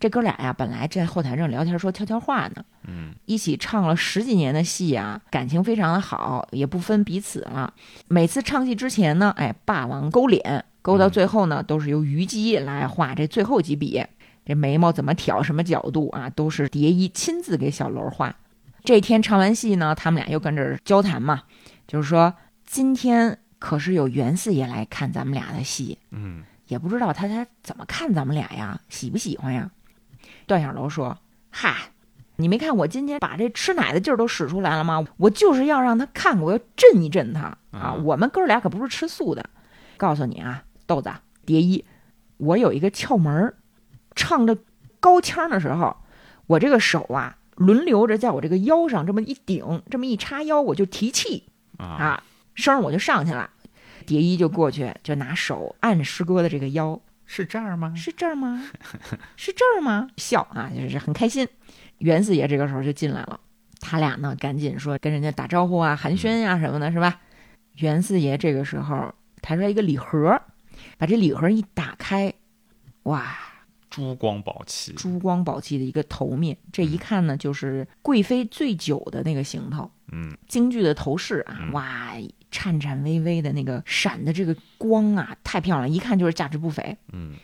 这哥俩呀，本来在后台正聊天说悄悄话呢，嗯，一起唱了十几年的戏啊，感情非常的好，也不分彼此了。每次唱戏之前呢，哎，霸王勾脸，勾到最后呢，都是由虞姬来画这最后几笔。这眉毛怎么挑，什么角度啊，都是蝶衣亲自给小楼画。这天唱完戏呢，他们俩又跟这儿交谈嘛，就是说今天。可是有袁四爷来看咱们俩的戏，嗯，也不知道他他怎么看咱们俩呀，喜不喜欢呀？段小楼说：“嗨，你没看我今天把这吃奶的劲儿都使出来了吗？我就是要让他看，我要震一震他啊！我们哥俩可不是吃素的。告诉你啊，豆子蝶衣，我有一个窍门儿，唱着高腔的时候，我这个手啊，轮流着在我这个腰上这么一顶，这么一插腰，我就提气啊，声我就上去了。”蝶衣就过去，就拿手按师哥的这个腰，是这儿吗？是这儿吗？是这儿吗？笑啊，就是很开心。袁四爷这个时候就进来了，他俩呢赶紧说跟人家打招呼啊、寒暄呀什么的，是吧？袁四爷这个时候抬出来一个礼盒，把这礼盒一打开，哇，珠光宝气，珠光宝气的一个头面，这一看呢就是贵妃醉酒的那个行头，嗯，京剧的头饰啊，哇。颤颤巍巍的那个闪的这个光啊，太漂亮，一看就是价值不菲。嗯，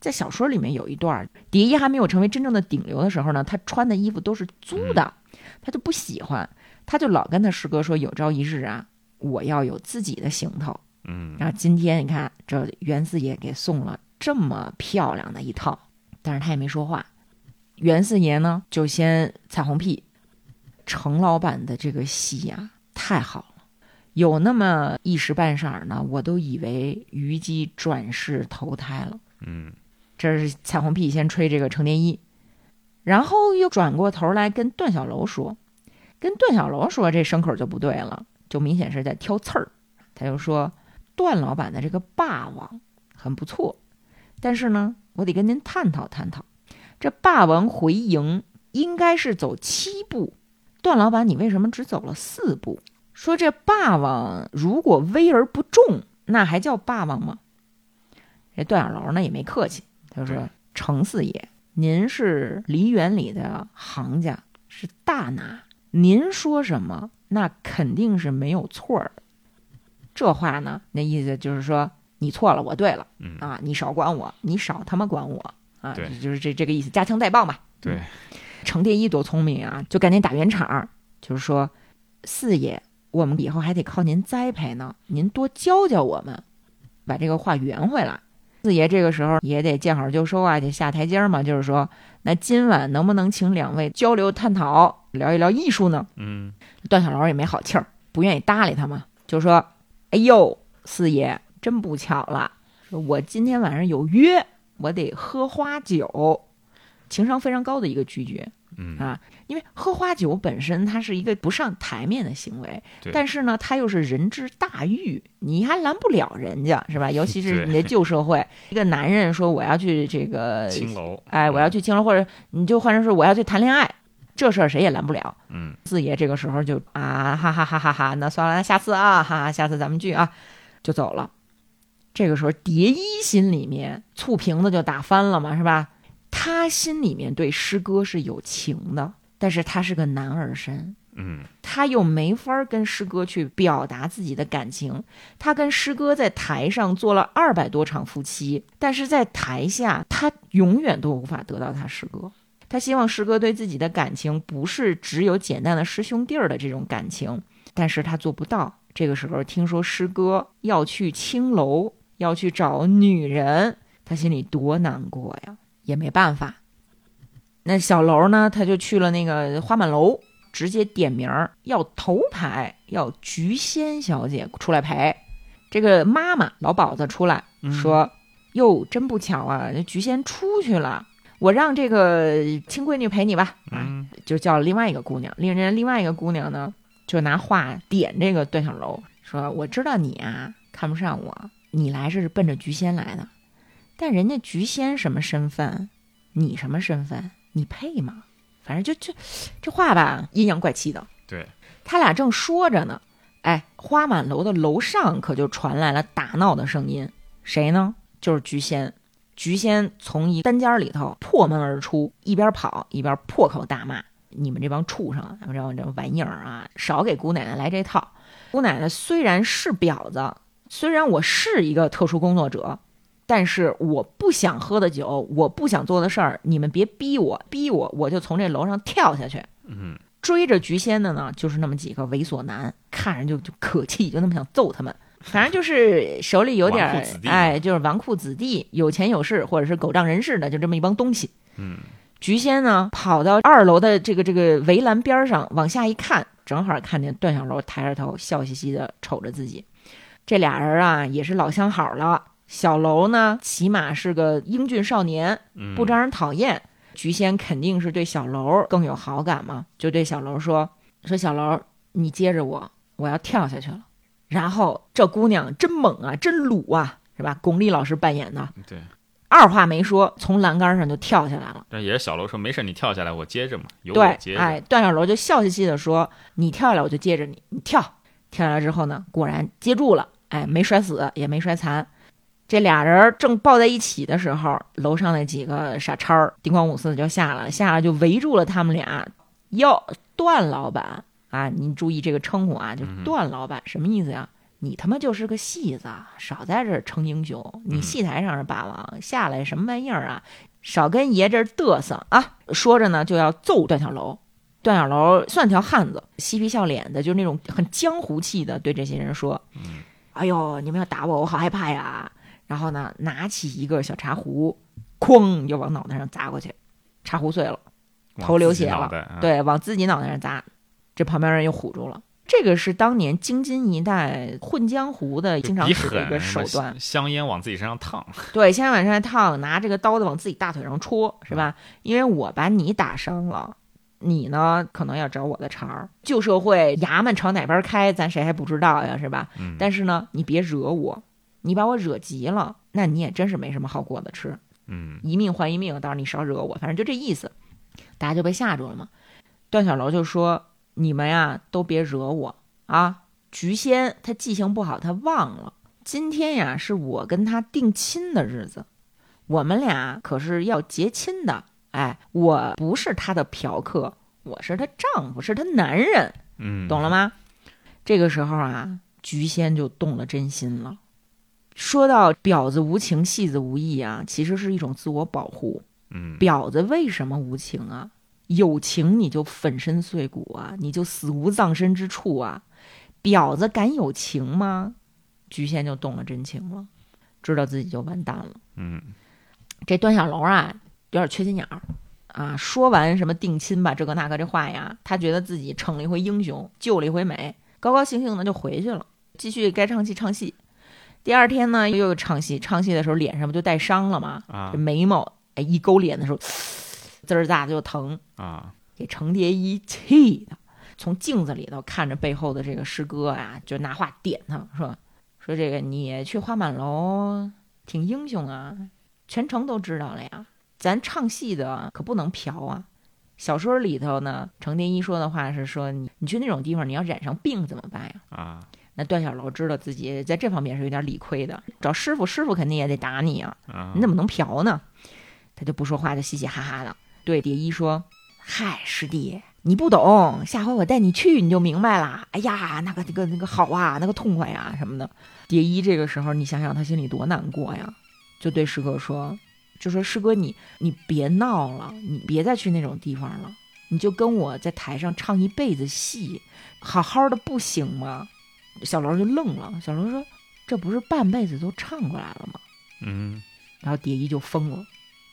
在小说里面有一段，蝶衣还没有成为真正的顶流的时候呢，他穿的衣服都是租的，他就不喜欢，他就老跟他师哥说，有朝一日啊，我要有自己的行头。嗯，然后今天你看，这袁四爷给送了这么漂亮的一套，但是他也没说话。袁四爷呢，就先彩虹屁，程老板的这个戏呀，太好。有那么一时半晌呢，我都以为虞姬转世投胎了。嗯，这是彩虹屁先吹这个程蝶衣，然后又转过头来跟段小楼说，跟段小楼说这牲口就不对了，就明显是在挑刺儿。他就说段老板的这个霸王很不错，但是呢，我得跟您探讨探讨，这霸王回营应该是走七步，段老板你为什么只走了四步？说这霸王如果威而不重，那还叫霸王吗？这段小楼呢也没客气，他说：“程四爷，您是梨园里的行家，是大拿，您说什么那肯定是没有错儿。这话呢，那意思就是说你错了，我对了，啊，你少管我，你少他妈管我啊，就是这这个意思，夹枪带棒吧。对，程蝶衣多聪明啊，就赶紧打圆场，就是说四爷。”我们以后还得靠您栽培呢，您多教教我们，把这个话圆回来。四爷这个时候也得见好就收啊，得下台阶嘛。就是说，那今晚能不能请两位交流探讨，聊一聊艺术呢？嗯，段小楼也没好气儿，不愿意搭理他嘛，就说：“哎呦，四爷真不巧了，说我今天晚上有约，我得喝花酒。”情商非常高的一个拒绝。嗯啊，因为喝花酒本身它是一个不上台面的行为，但是呢，它又是人之大欲，你还拦不了人家，是吧？尤其是你的旧社会，一个男人说我要去这个，青楼，哎，我要去青楼，或者你就换成说我要去谈恋爱，这事儿谁也拦不了。嗯，四爷这个时候就啊哈哈哈哈哈，那算了，那下次啊，哈哈，下次咱们聚啊，就走了。这个时候，蝶衣心里面醋瓶子就打翻了嘛，是吧？他心里面对师哥是有情的，但是他是个男儿身，嗯他又没法儿跟师哥去表达自己的感情。他跟师哥在台上做了二百多场夫妻，但是在台下他永远都无法得到他师哥。他希望师哥对自己的感情不是只有简单的师兄弟儿的这种感情，但是他做不到。这个时候听说师哥要去青楼，要去找女人，他心里多难过呀，也没办法。那小楼呢，他就去了那个花满楼，直接点名儿要头牌，要菊仙小姐出来陪。这个妈妈老鸨子出来说：“哟，真不巧啊，这菊仙出去了，我让这个亲闺女陪你吧。”啊，嗯就叫另外一个姑娘。另人另外一个姑娘呢，就拿话点这个段小楼，说：“我知道你啊看不上我，你来是奔着菊仙来的，但人家菊仙什么身份，你什么身份，你配吗？反正就就这话吧，阴阳怪气的。对，他俩正说着呢，哎，花满楼的楼上可就传来了打闹的声音。谁呢？就是菊仙。菊仙从一单间里头破门而出，一边跑一边破口大骂：“你们这帮畜生啊，这帮这玩意儿啊，少给姑奶奶来这套！姑奶奶虽然是婊子，虽然我是一个特殊工作者，但是我不想喝的酒，我不想做的事儿，你们别逼我，逼我我就从这楼上跳下去。”嗯追着菊仙的呢，就是那么几个猥琐男，看着就就可气，就那么想揍他们。反正就是手里有点儿哎，就是纨绔子弟，有钱有势，或者是狗仗人势的，就这么一帮东西。嗯菊仙呢，跑到二楼的这个这个围栏边上，往下一看，正好看见段小楼抬着头，笑嘻嘻的瞅着自己。这俩人啊，也是老相好了。小楼呢，起码是个英俊少年，嗯，不招人讨厌。菊仙肯定是对小楼更有好感嘛，就对小楼说：“说小楼，你接着我，我要跳下去了。”然后这姑娘真猛啊，真鲁啊，是吧？巩俐老师扮演的，对，二话没说，从栏杆上就跳下来了。但也是小楼说没事，你跳下来，我接着嘛，有我对，接着。哎，段小楼就笑嘻嘻的说：“你跳下来，我就接着你，你跳。”跳下来之后呢，果然接住了，哎，没摔死，也没摔残。这俩人正抱在一起的时候，楼上那几个傻叉儿叮咣五四的就下来了，下来就围住了他们俩。哟，段老板啊，您注意这个称呼啊，就嗯段老板，什么意思呀？你他妈就是个戏子，少在这儿逞英雄。你嗯戏台上是霸王，下来什么玩意儿啊？少跟爷这儿嘚瑟啊！说着呢，就要揍段小楼。段小楼算条汉子，嬉皮笑脸的，就是那种很江湖气的，对这些人说：“嗯哎呦，你们要打我，我好害怕呀！”然后呢，拿起一个小茶壶，哐就往脑袋上砸过去，茶壶碎了，头流血了啊对，往自己脑袋上砸。这旁边人又唬住了。这个是当年京津一带混江湖的经常使的一，个手段。香烟往自己身上烫。对，香烟往身上烫，拿这个刀子往自己大腿上戳，是吧？因为我把你打伤了，你呢可能要找我的茬儿。旧社会衙门朝哪边开，咱谁还不知道呀，是吧？嗯，但是呢，你别惹我，你把我惹急了，那你也真是没什么好果子吃，嗯一命换一命。到时候你少惹我，反正就这意思，大家就被吓住了嘛。段小楼就说：“你们呀，都别惹我啊！菊仙她记性不好，她忘了今天呀是我跟她定亲的日子，我们俩可是要结亲的。哎，我不是她的嫖客，我是她丈夫，是她男人。”嗯，懂了吗？这个时候啊，菊仙就动了真心了。说到婊子无情，戏子无义啊，其实是一种自我保护。嗯，婊子为什么无情啊？有情你就粉身碎骨啊，你就死无葬身之处啊。婊子敢有情吗？菊仙就动了真情了，知道自己就完蛋了。嗯这段小楼啊，有点缺心眼儿啊。说完什么定亲吧，这个那个这话呀，他觉得自己逞了一回英雄，救了一回美，高高兴兴的就回去了，继续该唱戏唱戏。第二天呢，又有唱戏，唱戏的时候脸上不就带伤了吗？啊这眉毛哎一勾脸的时候，滋儿咋的就疼。啊，给程蝶衣气的，从镜子里头看着背后的这个师哥啊，就拿话点他说：“说这个你去花满楼挺英雄啊，全城都知道了呀。咱唱戏的可不能嫖啊。小说里头呢，程蝶衣说的话是说你你去那种地方，你要染上病怎么办呀？啊，那段小楼知道自己在这方面是有点理亏的，找师傅，师傅肯定也得打你啊。啊你怎么能嫖呢？他就不说话，就嘻嘻哈哈的对蝶衣说：“嗨，师弟，你不懂，下回我带你去你就明白了。哎呀，那个那个那个好啊，那个痛快呀什么的。”蝶衣这个时候，你想想他心里多难过呀，就对师哥说：“就说师哥你你别闹了，你别再去那种地方了，你就跟我在台上唱一辈子戏，好好的不行吗？”小楼就愣了，小楼说：“这不是半辈子都唱过来了吗？”嗯然后蝶衣就疯了，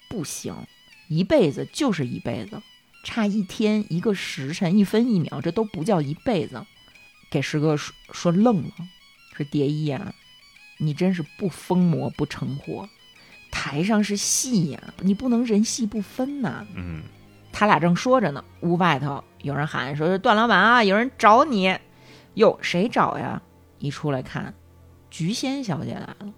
不行，一辈子就是一辈子，差一天、一个时辰、一分一秒，这都不叫一辈子。给师哥说说愣了，说蝶衣呀、你真是不疯魔不成活，台上是戏呀、你不能人戏不分呐。嗯他俩正说着呢，屋外头有人喊说：“段老板啊，有人找你。”哟，谁找呀？一出来看，菊仙小姐来了。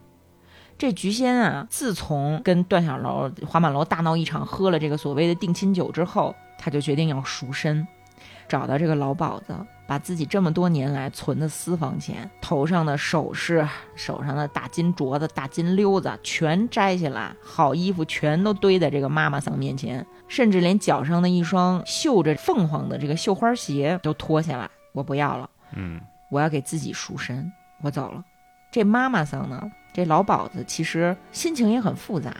这菊仙啊，自从跟段小楼、花满楼大闹一场，喝了这个所谓的定亲酒之后，他就决定要赎身，找到这个老鸨子，把自己这么多年来存的私房钱、头上的首饰、手上的大金镯子、大金溜子全摘下来，好衣服全都堆在这个妈妈桑面前，甚至连脚上的一双绣着凤凰的这个绣花鞋都脱下来，我不要了。嗯我要给自己赎身，我走了。这妈妈桑呢，这老鸨子其实心情也很复杂。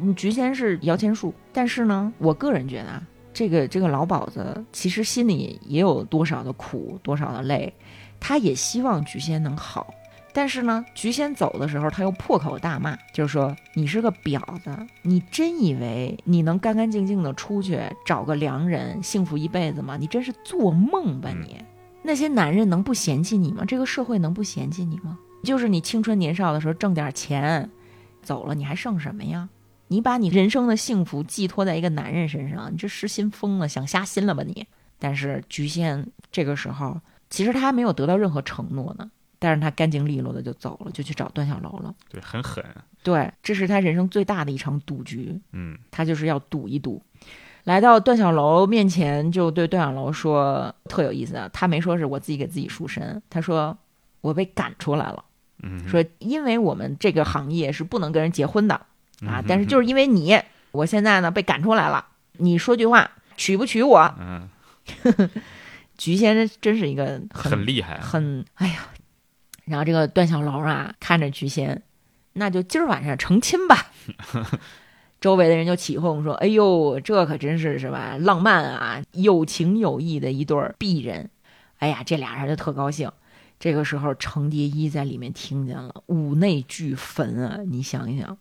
嗯，菊仙是摇钱树，但是呢，我个人觉得啊，这个这个老鸨子其实心里也有多少的苦，多少的累，他也希望菊仙能好。但是呢，菊仙走的时候，他又破口大骂，就是说你是个婊子，你真以为你能干干净净的出去找个良人，幸福一辈子吗？你真是做梦吧你！那些男人能不嫌弃你吗？这个社会能不嫌弃你吗？就是你青春年少的时候挣点钱，走了你还剩什么呀？你把你人生的幸福寄托在一个男人身上，你这失心疯了，想瞎心了吧你？但是局限这个时候，其实他还没有得到任何承诺呢，但是他干净利落的就走了，就去找段小楼了。对，很狠，对，这是他人生最大的一场赌局。嗯他就是要赌一赌。来到段小楼面前，就对段小楼说：“特有意思啊，他没说是我自己给自己赎身，他说我被赶出来了。嗯，说因为我们这个行业是不能跟人结婚的啊嗯，但是就是因为你，我现在呢被赶出来了。你说句话，娶不娶我？嗯 菊仙人真是一个很很厉害，很哎呀。然后这个段小楼啊，看着菊仙，那就今儿晚上成亲吧。周围的人就起哄说：“哎呦，这可真是是吧，浪漫啊，有情有义的一对儿璧人。”哎呀，这俩人就特高兴。这个时候，程蝶衣在里面听见了，五内俱焚啊！你想一想，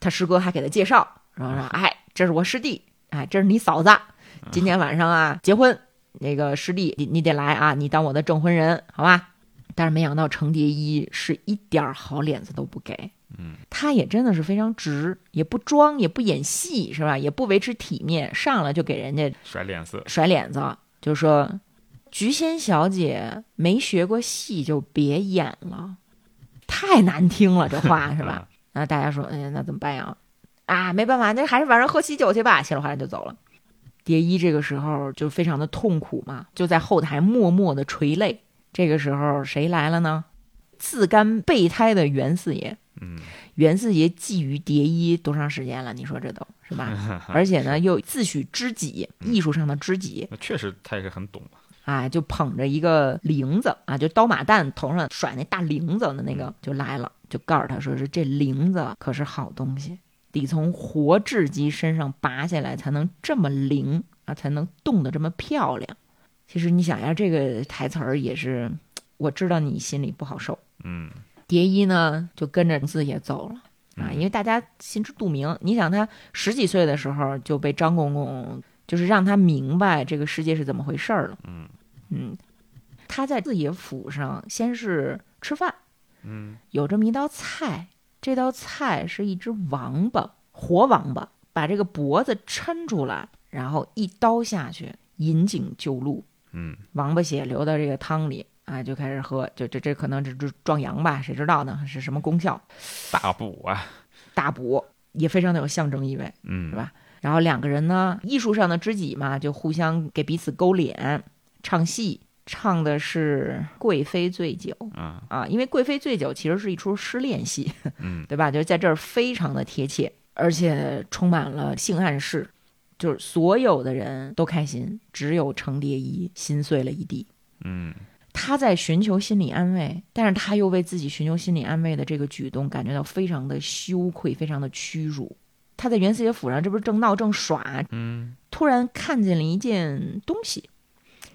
他师哥还给他介绍，然后说：“哎，这是我师弟，哎，这是你嫂子，今天晚上啊结婚，那个师弟你你得来啊，你当我的证婚人，好吧？”但是没想到程蝶衣是一点好脸子都不给，嗯，他也真的是非常直，也不装，也不演戏，是吧？也不维持体面，上来就给人家甩脸色，甩脸子，就说菊仙小姐没学过戏就别演了，太难听了，这话 是吧？那大家说，哎呀，那怎么办呀？啊，没办法，那还是晚上喝喜酒去吧。稀里哗啦就走了。蝶衣这个时候就非常的痛苦嘛，就在后台默默的垂泪。这个时候谁来了呢？自甘备胎的袁四爷。嗯袁四爷觊觎蝶衣多长时间了？你说这都是吧？而且呢，又自诩知己，艺术上的知己那确实他也是很懂嘛，啊，就捧着一个铃子啊，就刀马旦头上甩那大铃子的那个就来了，就告诉他说是这铃子可是好东西，得从活雉鸡身上拔下来才能这么灵啊，才能动得这么漂亮。其实你想呀，这个台词儿也是，我知道你心里不好受。嗯蝶衣呢就跟着四爷走了啊，嗯因为大家心知肚明。你想他十几岁的时候就被张公公就是让他明白这个世界是怎么回事儿了。嗯嗯，他在四爷府上先是吃饭，嗯有这么一道菜，这道菜是一只王八，活王八，把这个脖子抻出来，然后一刀下去，引颈就戮，嗯，王八血流到这个汤里啊，就开始喝，就这这可能这这壮阳吧，谁知道呢？是什么功效？大补啊，大补也非常的有象征意味，嗯，是吧？然后两个人呢，艺术上的知己嘛，就互相给彼此勾脸，唱戏，唱的是《贵妃醉酒》啊，啊，因为《贵妃醉酒》其实是一出失恋戏，嗯，对吧？就是在这儿非常的贴切，而且充满了性暗示，就是所有的人都开心，只有程蝶衣心碎了一地。嗯，他在寻求心理安慰，但是他又为自己寻求心理安慰的这个举动感觉到非常的羞愧，非常的屈辱。他在袁四爷府上，这不是正闹正耍，嗯，突然看见了一件东西，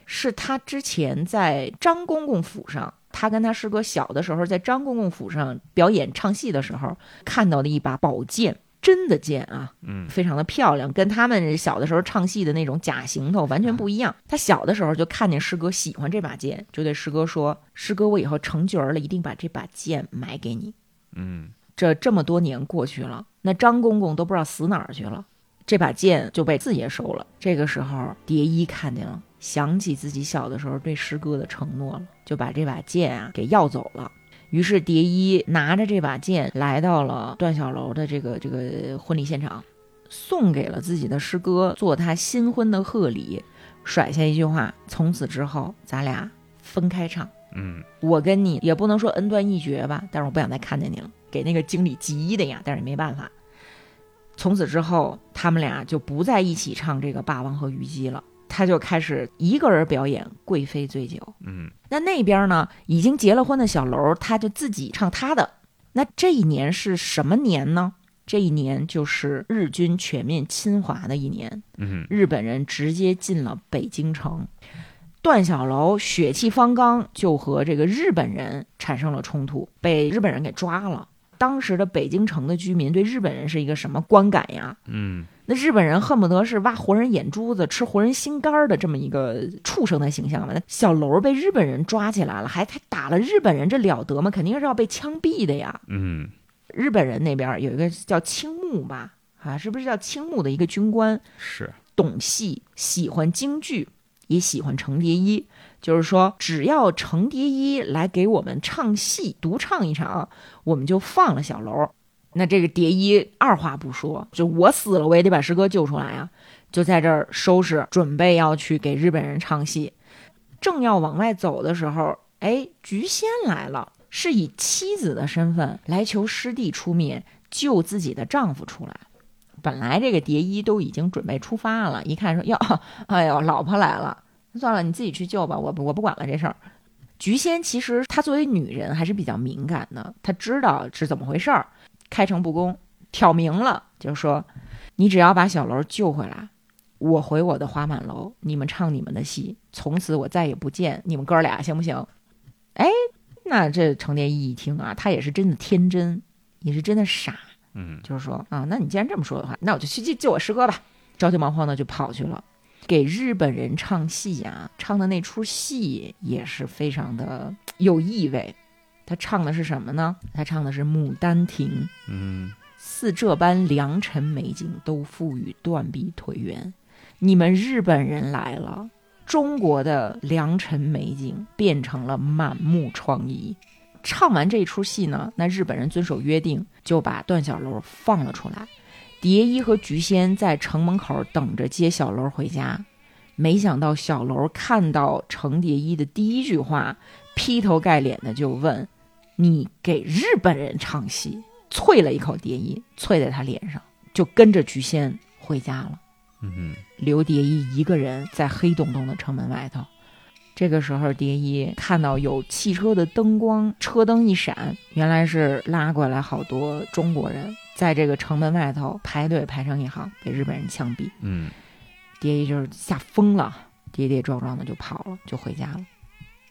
是他之前在张公公府上，他跟他师哥小的时候在张公公府上表演唱戏的时候看到的一把宝剑，真的剑啊，嗯，非常的漂亮，跟他们小的时候唱戏的那种假行头完全不一样。他小的时候就看见师哥喜欢这把剑，就对师哥说：“师哥，我以后成角儿了，一定把这把剑买给你。”嗯，这这么多年过去了，那张公公都不知道死哪儿去了，这把剑就被四爷收了。这个时候，蝶衣看见了，想起自己小的时候对师哥的承诺了，就把这把剑啊给要走了。于是蝶衣拿着这把剑来到了段小楼的这个这个婚礼现场，送给了自己的师哥做他新婚的贺礼，甩下一句话：从此之后，咱俩分开唱。嗯，我跟你也不能说恩断义绝吧，但是我不想再看见你了，给那个经理急的呀，但是也没办法。从此之后，他们俩就不在一起唱这个《霸王和虞姬》了，他就开始一个人表演《贵妃醉酒》。嗯，那那边呢，已经结了婚的小楼，他就自己唱他的。那这一年是什么年呢？这一年就是日军全面侵华的一年，嗯，日本人直接进了北京城。段小楼血气方刚，就和这个日本人产生了冲突，被日本人给抓了。当时的北京城的居民对日本人是一个什么观感呀？嗯，那日本人恨不得是挖活人眼珠子、吃活人心肝儿的这么一个畜生的形象吧？那小楼被日本人抓起来了，还还打了日本人，这了得吗？肯定是要被枪毙的呀！嗯，日本人那边有一个叫青木吧，啊，是不是叫青木的一个军官？是，懂戏，喜欢京剧，也喜欢程蝶衣。就是说，只要程蝶衣来给我们唱戏，独唱一场，我们就放了小楼。那这个蝶衣二话不说，就我死了我也得把师哥救出来啊！就在这儿收拾，准备要去给日本人唱戏。正要往外走的时候，哎，菊仙来了，是以妻子的身份来求师弟出面救自己的丈夫出来。本来这个蝶衣都已经准备出发了，一看说哟，哎呦，老婆来了，算了，你自己去救吧，我我不管了这事儿。菊仙其实她作为女人还是比较敏感的，她知道是怎么回事儿，开诚布公，挑明了，就是说，你只要把小楼救回来，我回我的花满楼，你们唱你们的戏，从此我再也不见你们哥俩，行不行？哎，那这程蝶衣一听啊，他也是真的天真，也是真的傻，嗯，就是说啊，那你既然这么说的话，那我就去救救我师哥吧。着急忙慌的就跑去了，给日本人唱戏呀、唱的那出戏也是非常的有意味。他唱的是什么呢？他唱的是《牡丹亭》。嗯，似这般良辰美景，都付与断壁颓垣。你们日本人来了，中国的良辰美景变成了满目疮痍。唱完这一出戏呢，那日本人遵守约定，就把段小楼放了出来。蝶衣和菊仙在城门口等着接小楼回家，没想到小楼看到程蝶衣的第一句话，劈头盖脸的就问：“你给日本人唱戏？”啐了一口蝶衣，啐在他脸上，就跟着菊仙回家了，嗯，刘蝶衣一个人在黑洞洞的城门外头。这个时候，蝶衣看到有汽车的灯光，车灯一闪，原来是拉过来好多中国人，在这个城门外头排队排成一行，被日本人枪毙。嗯，蝶衣就是吓疯了，跌跌撞撞的就跑了，就回家了。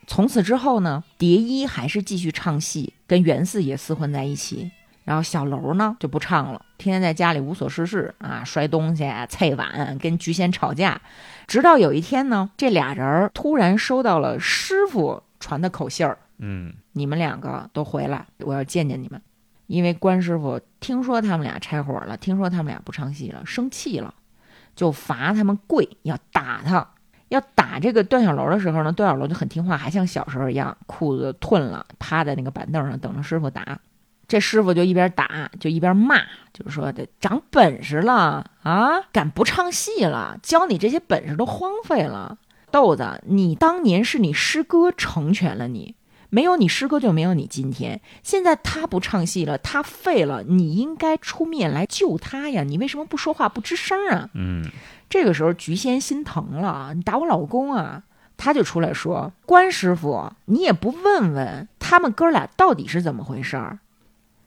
从此之后呢，蝶衣还是继续唱戏，跟袁四爷厮混在一起。然后小楼呢就不唱了，天天在家里无所事事啊，摔东西、菜碗，跟菊仙吵架。直到有一天呢，这俩人突然收到了师傅传的口信儿，嗯，你们两个都回来，我要见见你们。因为关师傅听说他们俩拆伙了，听说他们俩不唱戏了，生气了，就罚他们跪，要打他，要打这个段小楼的时候呢，段小楼就很听话，还像小时候一样，裤子褪了，趴在那个板凳上等着师傅打。这师傅就一边打就一边骂，就是说这长本事了啊，敢不唱戏了？教你这些本事都荒废了。豆子，你当年是你师哥成全了你，没有你师哥就没有你今天。现在他不唱戏了，他废了，你应该出面来救他呀！你为什么不说话不吱声啊？嗯，这个时候菊仙心疼了，你打我老公啊！他就出来说：“关师傅，你也不问问他们哥俩到底是怎么回事儿？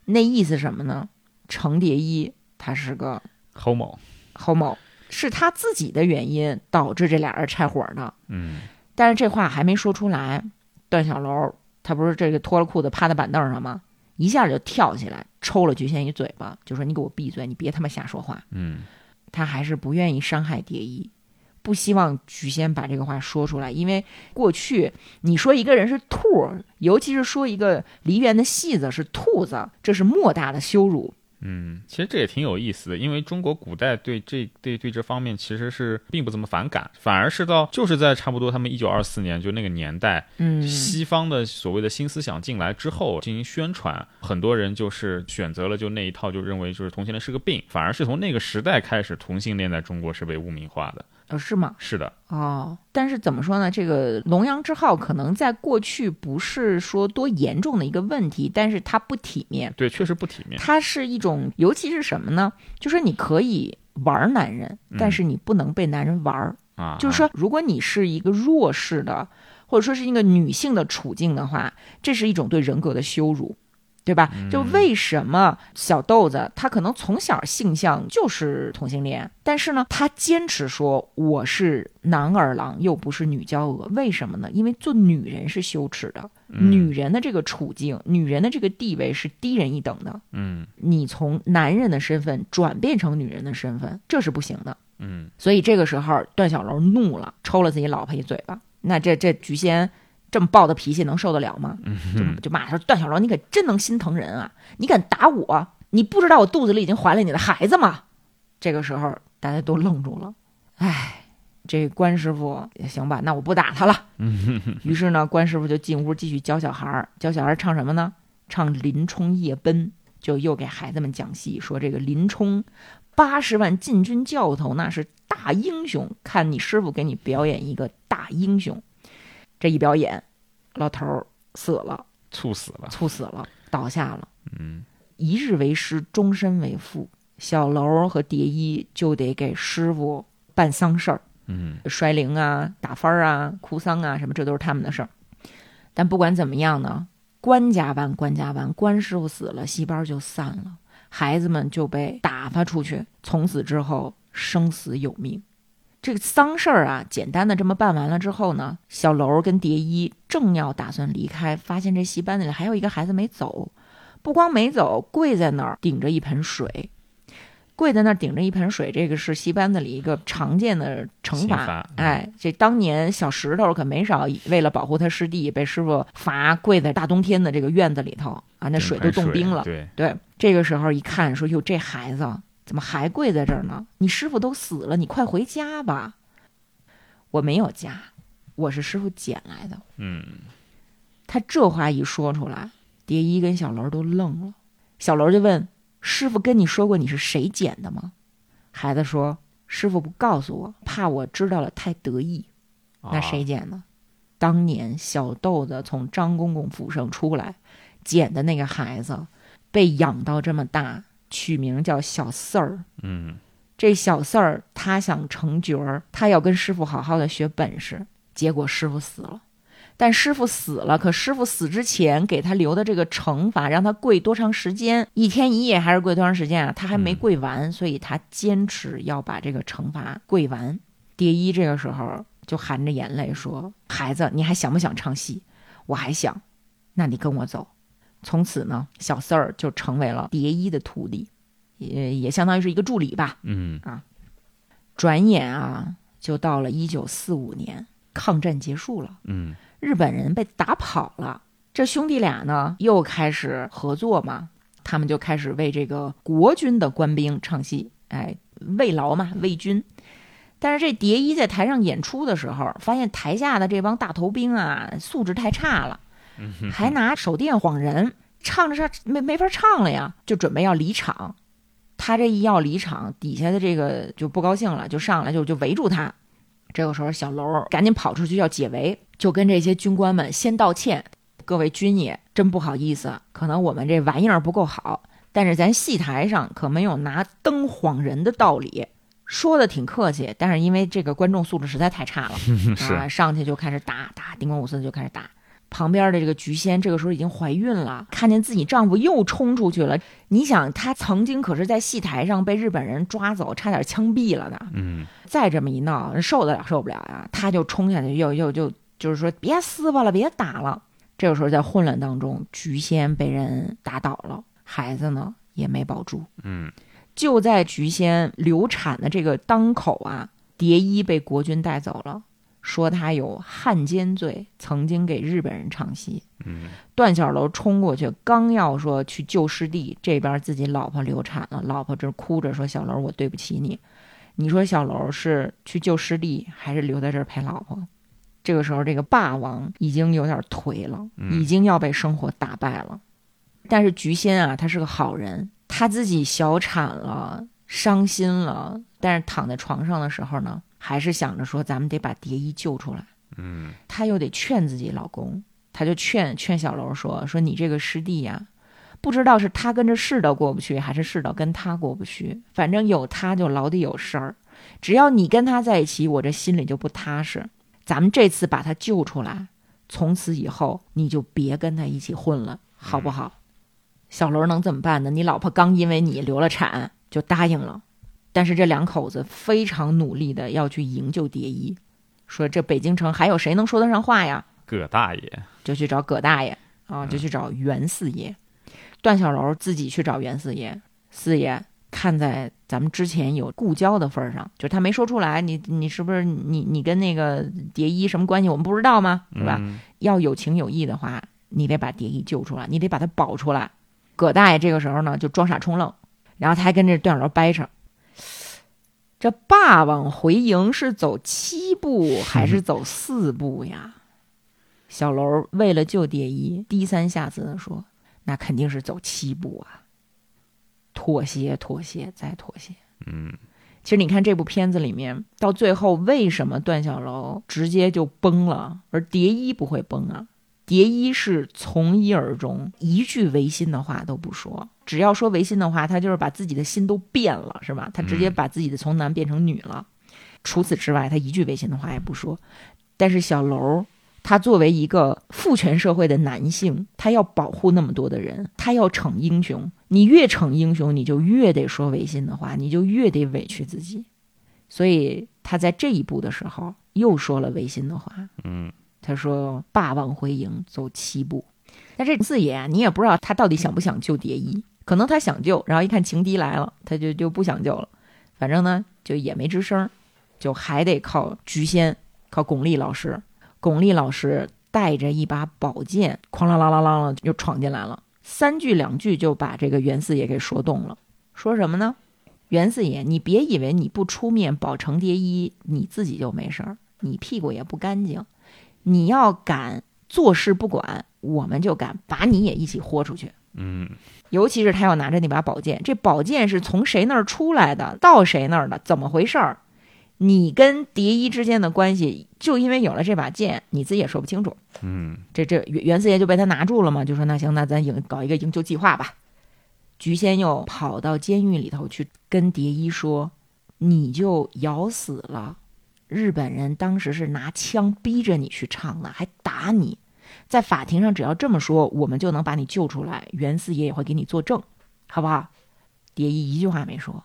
那意思什么呢？程蝶衣他是个侯某，侯某。”是他自己的原因导致这俩人拆伙的。嗯，但是这话还没说出来，段小楼他不是这个脱了裤子趴在板凳上吗？一下就跳起来抽了菊仙一嘴巴，就说：“你给我闭嘴，你别他妈瞎说话。”嗯，他还是不愿意伤害蝶衣，不希望菊仙把这个话说出来，因为过去你说一个人是兔，尤其是说一个梨园的戏子是兔子，这是莫大的羞辱。嗯，其实这也挺有意思的，因为中国古代对这对对这方面其实是并不怎么反感，反而是到就是在差不多他们一九二四年就那个年代，嗯，西方的所谓的新思想进来之后进行宣传，很多人就是选择了就那一套，就认为就是同性恋是个病，反而是从那个时代开始，同性恋在中国是被污名化的。哦，是吗？是的。哦，但是怎么说呢？这个龙阳之好可能在过去不是说多严重的一个问题，但是它不体面。对，确实不体面。它是一种，尤其是什么呢？就是你可以玩男人，但是你不能被男人玩儿啊。就是说，如果你是一个弱势的，或者说是一个女性的处境的话，这是一种对人格的羞辱。对吧？就为什么小豆子他可能从小性向就是同性恋，但是呢，他坚持说我是男儿郎，又不是女娇娥。为什么呢？因为做女人是羞耻的，女人的这个处境，女人的这个地位是低人一等的。嗯，你从男人的身份转变成女人的身份，这是不行的。嗯，所以这个时候段小楼怒了，抽了自己老婆一嘴巴。那这这菊仙。这么暴的脾气能受得了吗？就就骂他说：“段小楼，你可真能心疼人啊！你敢打我？你不知道我肚子里已经怀了你的孩子吗？”这个时候大家都愣住了。哎，这关师傅也行吧？那我不打他了。于是呢，关师傅就进屋继续教小孩儿。教小孩唱什么呢？唱《林冲夜奔》，就又给孩子们讲戏，说这个林冲八十万禁军教头那是大英雄，看你师傅给你表演一个大英雄。这一表演，老头儿死了，猝死了，猝死了，倒下了。嗯，一日为师，终身为父。小楼和蝶衣就得给师傅办丧事儿，嗯，摔铃啊，打幡儿啊，哭丧啊，什么这都是他们的事儿。但不管怎么样呢，官家办官家办，官师傅死了，戏班就散了，孩子们就被打发出去，从此之后生死有命。这个丧事儿啊，简单的这么办完了之后呢，小楼跟蝶衣正要打算离开，发现这戏班子里还有一个孩子没走，不光没走，跪在那儿顶着一盆水，跪在那儿顶着一盆水，这个是戏班子里一个常见的惩罚。哎，这当年小石头可没少为了保护他师弟，被师傅罚跪在大冬天的这个院子里头啊，那水都冻冰了。对对，这个时候一看，说哟，这孩子。怎么还跪在这儿呢？你师傅都死了，你快回家吧。我没有家，我是师傅捡来的。嗯，他这话一说出来，蝶衣跟小楼都愣了。小楼就问师傅：“跟你说过你是谁捡的吗？”孩子说：“师傅不告诉我，怕我知道了太得意。”那谁捡的？当年小豆子从张公公府上出来，捡的那个孩子，被养到这么大。取名叫小四儿，嗯，这小四儿他想成角儿，他要跟师傅好好的学本事，结果师傅死了。但师傅死了，可师傅死之前给他留的这个惩罚，让他跪多长时间？一天一夜还是跪多长时间啊？他还没跪完，所以他坚持要把这个惩罚跪完。蝶衣这个时候就含着眼泪说：“孩子，你还想不想唱戏？我还想，那你跟我走。”从此呢，小四儿就成为了蝶衣的徒弟，也也相当于是一个助理吧。嗯啊，转眼啊，就到了一九四五年，抗战结束了。嗯，日本人被打跑了，这兄弟俩呢又开始合作嘛，他们就开始为这个国军的官兵唱戏，哎，慰劳嘛，慰军。但是这蝶衣在台上演出的时候，发现台下的这帮大头兵啊，素质太差了，还拿手电晃人，唱着唱没没法唱了呀，就准备要离场。他这一要离场，底下的这个就不高兴了，就上来就就围住他。这个时候，小楼赶紧跑出去要解围，就跟这些军官们先道歉：“各位军爷，真不好意思，可能我们这玩意儿不够好，但是咱戏台上可没有拿灯晃人的道理。”说的挺客气，但是因为这个观众素质实在太差了，啊，上去就开始打打，叮咣五四就开始打。旁边的这个菊仙这个时候已经怀孕了，看见自己丈夫又冲出去了。你想，她曾经可是在戏台上被日本人抓走，差点枪毙了呢。嗯，再这么一闹，受得了受不了呀？她就冲下去，又又就就是说别撕巴了，别打了。这个时候在混乱当中，菊仙被人打倒了，孩子呢也没保住。嗯。就在菊仙流产的这个当口啊，蝶衣被国军带走了，说他有汉奸罪，曾经给日本人唱戏。嗯，段小楼冲过去，刚要说去救师弟，这边自己老婆流产了，老婆这哭着说：“小楼，我对不起你。”你说小楼是去救师弟，还是留在这儿陪老婆？这个时候，这个霸王已经有点颓了，已经要被生活打败了。但是菊仙啊，他是个好人。他自己小产了，伤心了，但是躺在床上的时候呢，还是想着说咱们得把蝶衣救出来。嗯，他又得劝自己老公，她就劝劝小楼说：“说你这个师弟呀，不知道是他跟着世道过不去，还是世道跟他过不去，反正有他就老得有事儿。只要你跟他在一起，我这心里就不踏实。咱们这次把他救出来，从此以后你就别跟他一起混了，好不好？”小楼能怎么办呢？你老婆刚因为你流了产就答应了，但是这两口子非常努力的要去营救蝶衣，说这北京城还有谁能说得上话呀？葛大爷就去找葛大爷啊，就去找袁四爷。段小楼自己去找袁四爷，四爷看在咱们之前有故交的份上，就是他没说出来，你你是不是你你跟那个蝶衣什么关系？我们不知道吗？是吧？要有情有义的话，你得把蝶衣救出来，你得把他保出来。葛大爷这个时候呢，就装傻充愣，然后他还跟这段小楼掰扯：这霸王回营是走七步还是走四步呀？小楼为了救蝶衣，低三下四的说：“那肯定是走七步啊！”妥协，妥协，再妥协。嗯，其实你看这部片子里面，到最后为什么段小楼直接就崩了，而蝶衣不会崩啊？蝶衣是从一而终，一句违心的话都不说。只要说违心的话，他就是把自己的心都变了，是吧？他直接把自己的从男变成女了。除此之外，他一句违心的话也不说。但是小楼，他作为一个父权社会的男性，他要保护那么多的人，他要逞英雄。你越逞英雄，你就越得说违心的话，你就越得委屈自己。所以他在这一步的时候又说了违心的话。嗯。他说：“霸王回营走七步。”那这四爷，你也不知道他到底想不想救蝶衣，可能他想救，然后一看情敌来了，他就就不想救了。反正呢，就也没吱声，就还得靠菊仙，靠巩俐老师。巩俐老师带着一把宝剑，哐啷啷啷啷啷就闯进来了，三句两句就把这个袁四爷给说动了。说什么呢？袁四爷，你别以为你不出面保程蝶衣，你自己就没事儿，你屁股也不干净。你要敢坐视不管，我们就敢把你也一起豁出去。嗯，尤其是他要拿着那把宝剑，这宝剑是从谁那儿出来的，到谁那儿的，怎么回事儿？你跟蝶衣之间的关系，就因为有了这把剑，你自己也说不清楚。嗯，这这袁袁四爷就被他拿住了嘛，就说那行，那咱营搞一个营救计划吧。菊仙又跑到监狱里头去跟蝶衣说：“你就咬死了。”日本人当时是拿枪逼着你去唱的，还打你，在法庭上只要这么说，我们就能把你救出来。袁四爷也会给你作证，好不好？蝶衣一句话没说。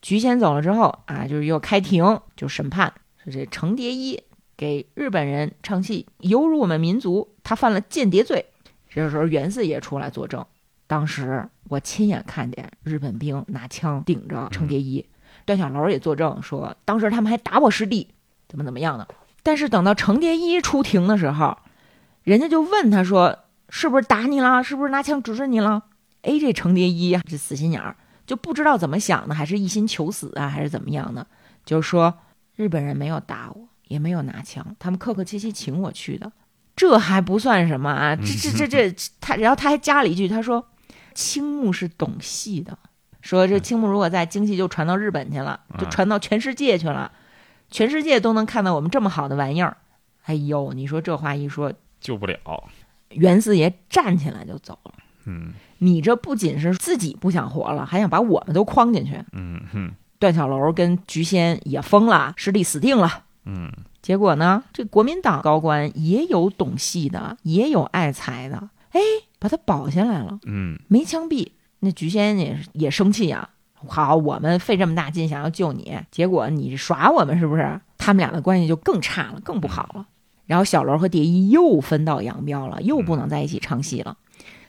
菊仙走了之后啊，就是又开庭就审判，说这程蝶衣给日本人唱戏，有辱我们民族，他犯了间谍罪。这时候袁四爷出来作证，当时我亲眼看见日本兵拿枪顶着程蝶衣。段小楼也作证说，当时他们还打我师弟，怎么怎么样的。但是等到程蝶衣出庭的时候，人家就问他说：“是不是打你了？是不是拿枪指着你了？”哎，这程蝶衣这死心眼儿，就不知道怎么想的，还是一心求死啊，还是怎么样的？就是说日本人没有打我，也没有拿枪，他们客客气气请我去的，这还不算什么啊！这这这这，他然后他还加了一句，他说：“青木是懂戏的，说这青木如果在，京戏就传到日本去了，就传到全世界去了，全世界都能看到我们这么好的玩意儿。”哎呦，你说这话一说，救不了。袁四爷站起来就走了。嗯，你这不仅是自己不想活了，还想把我们都框进去。嗯哼，段小楼跟菊仙也疯了，师弟死定了。嗯，结果呢，这国民党高官也有懂戏的，也有爱财的，哎，把他保下来了。嗯，没枪毙。那菊仙也也生气啊。好，我们费这么大劲想要救你，结果你耍我们是不是？他们俩的关系就更差了，更不好了。然后小楼和蝶衣又分道扬镳了，又不能在一起唱戏了。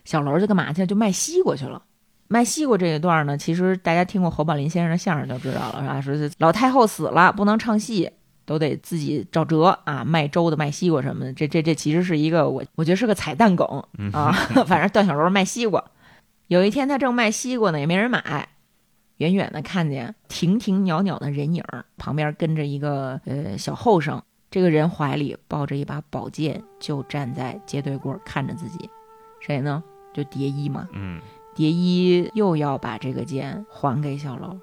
小楼就干嘛去？就卖西瓜去了。卖西瓜这一段呢，其实大家听过侯宝林先生的相声就知道了，是吧？说是老太后死了，不能唱戏，都得自己找辙啊，卖粥的、卖西瓜什么的。这这这其实是一个我我觉得是个彩蛋梗啊。反正段小楼卖西瓜，有一天他正卖西瓜呢，也没人买，远远的看见亭亭袅袅的人影，旁边跟着一个呃小后生。这个人怀里抱着一把宝剑，就站在街对过看着自己，谁呢？就蝶衣嘛。嗯，蝶衣又要把这个剑还给小楼。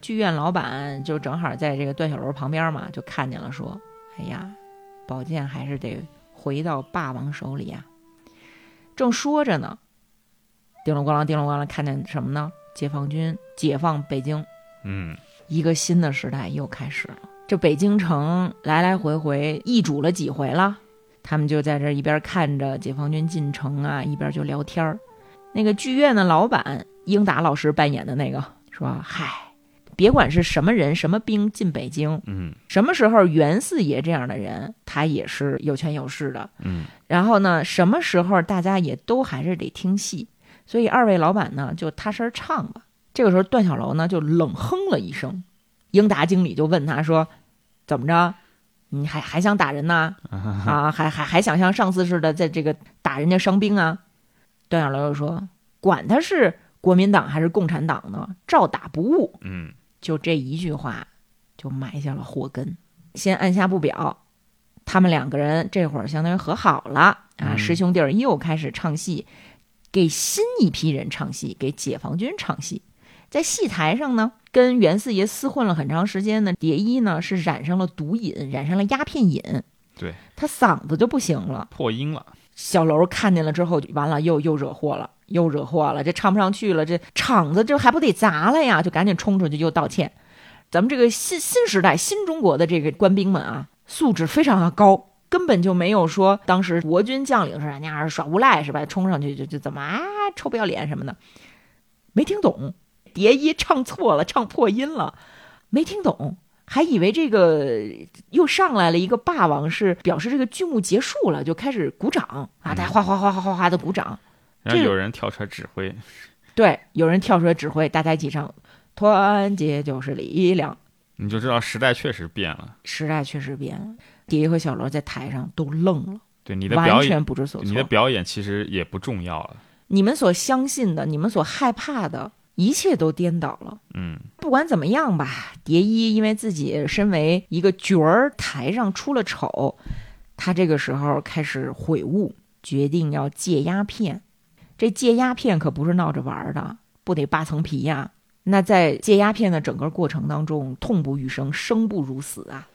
剧院老板就正好在这个段小楼旁边嘛，就看见了，说：“哎呀，宝剑还是得回到霸王手里呀。”正说着呢，叮隆咣啷，叮隆咣啷，看见什么呢？解放军解放北京。嗯，一个新的时代又开始了。这北京城来来回回易主了几回了，他们就在这一边看着解放军进城啊，一边就聊天儿。那个剧院的老板英达老师扮演的那个说：“嗨，别管是什么人、什么兵进北京，嗯，什么时候袁四爷这样的人，他也是有权有势的，嗯。然后呢，什么时候大家也都还是得听戏，所以二位老板呢就踏实唱吧。这个时候，段小楼呢就冷哼了一声。”英达经理就问他说：“怎么着？你还还想打人呢？啊，还还还想像上次似的在这个打人家伤兵啊？”段小楼又说：“管他是国民党还是共产党呢，照打不误。”嗯，就这一句话，就埋下了祸根。先按下不表，他们两个人这会儿相当于和好了啊，师兄弟儿又开始唱戏，给新一批人唱戏，给解放军唱戏。在戏台上呢，跟袁四爷厮混了很长时间的蝶衣呢，是染上了毒瘾，染上了鸦片瘾，对他嗓子就不行了，破音了。小楼看见了之后，完了又又惹祸了，又惹祸了，这唱不上去了，这场子这还不得砸了呀？就赶紧冲出去又道歉。咱们这个新新时代新中国的这个官兵们啊，素质非常的高，根本就没有说当时国军将领是人家耍无赖是吧？冲上去就就怎么啊，臭不要脸什么的，没听懂。蝶衣唱错了，唱破音了，没听懂，还以为这个又上来了一个霸王，是表示这个剧目结束了，就开始鼓掌啊！大家哗哗哗哗哗哗的鼓掌。然后有人跳出来指挥，对，有人跳出来指挥，大家一起唱，团结就是力量。你就知道时代确实变了，时代确实变了。蝶衣和小罗在台上都愣了，对你的表演完全不知所措。你的表演其实也不重要了，你们所相信的，你们所害怕的。一切都颠倒了。嗯，不管怎么样吧，蝶衣因为自己身为一个角儿，台上出了丑，他这个时候开始悔悟，决定要戒鸦片。这戒鸦片可不是闹着玩的，不得扒层皮呀。那在戒鸦片的整个过程当中，痛不欲生，生不如死啊。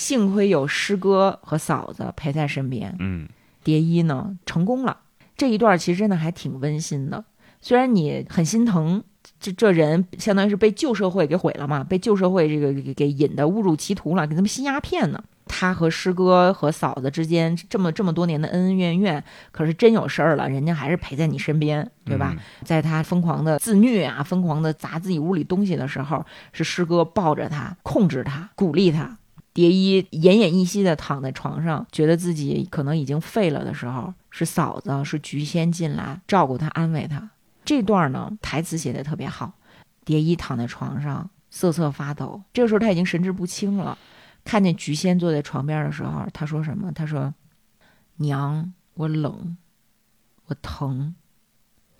幸亏有师哥和嫂子陪在身边。嗯，蝶衣呢成功了。这一段其实真的还挺温馨的，虽然你很心疼。这这人相当于是被旧社会给毁了嘛？被旧社会这个给给引的误入歧途了，给他们吸鸦片呢。他和师哥和嫂子之间这么这么多年的恩恩怨怨，可是真有事儿了，人家还是陪在你身边，对吧？在他疯狂的自虐啊，疯狂的砸自己屋里东西的时候，是师哥抱着他，控制他，鼓励他。蝶衣奄奄一息的躺在床上，觉得自己可能已经废了的时候，是嫂子是菊仙进来照顾他，安慰他。这段呢，台词写的特别好。蝶衣躺在床上瑟瑟发抖，这个时候他已经神志不清了。看见菊仙坐在床边的时候，他说什么？他说：“娘，我冷，我疼。”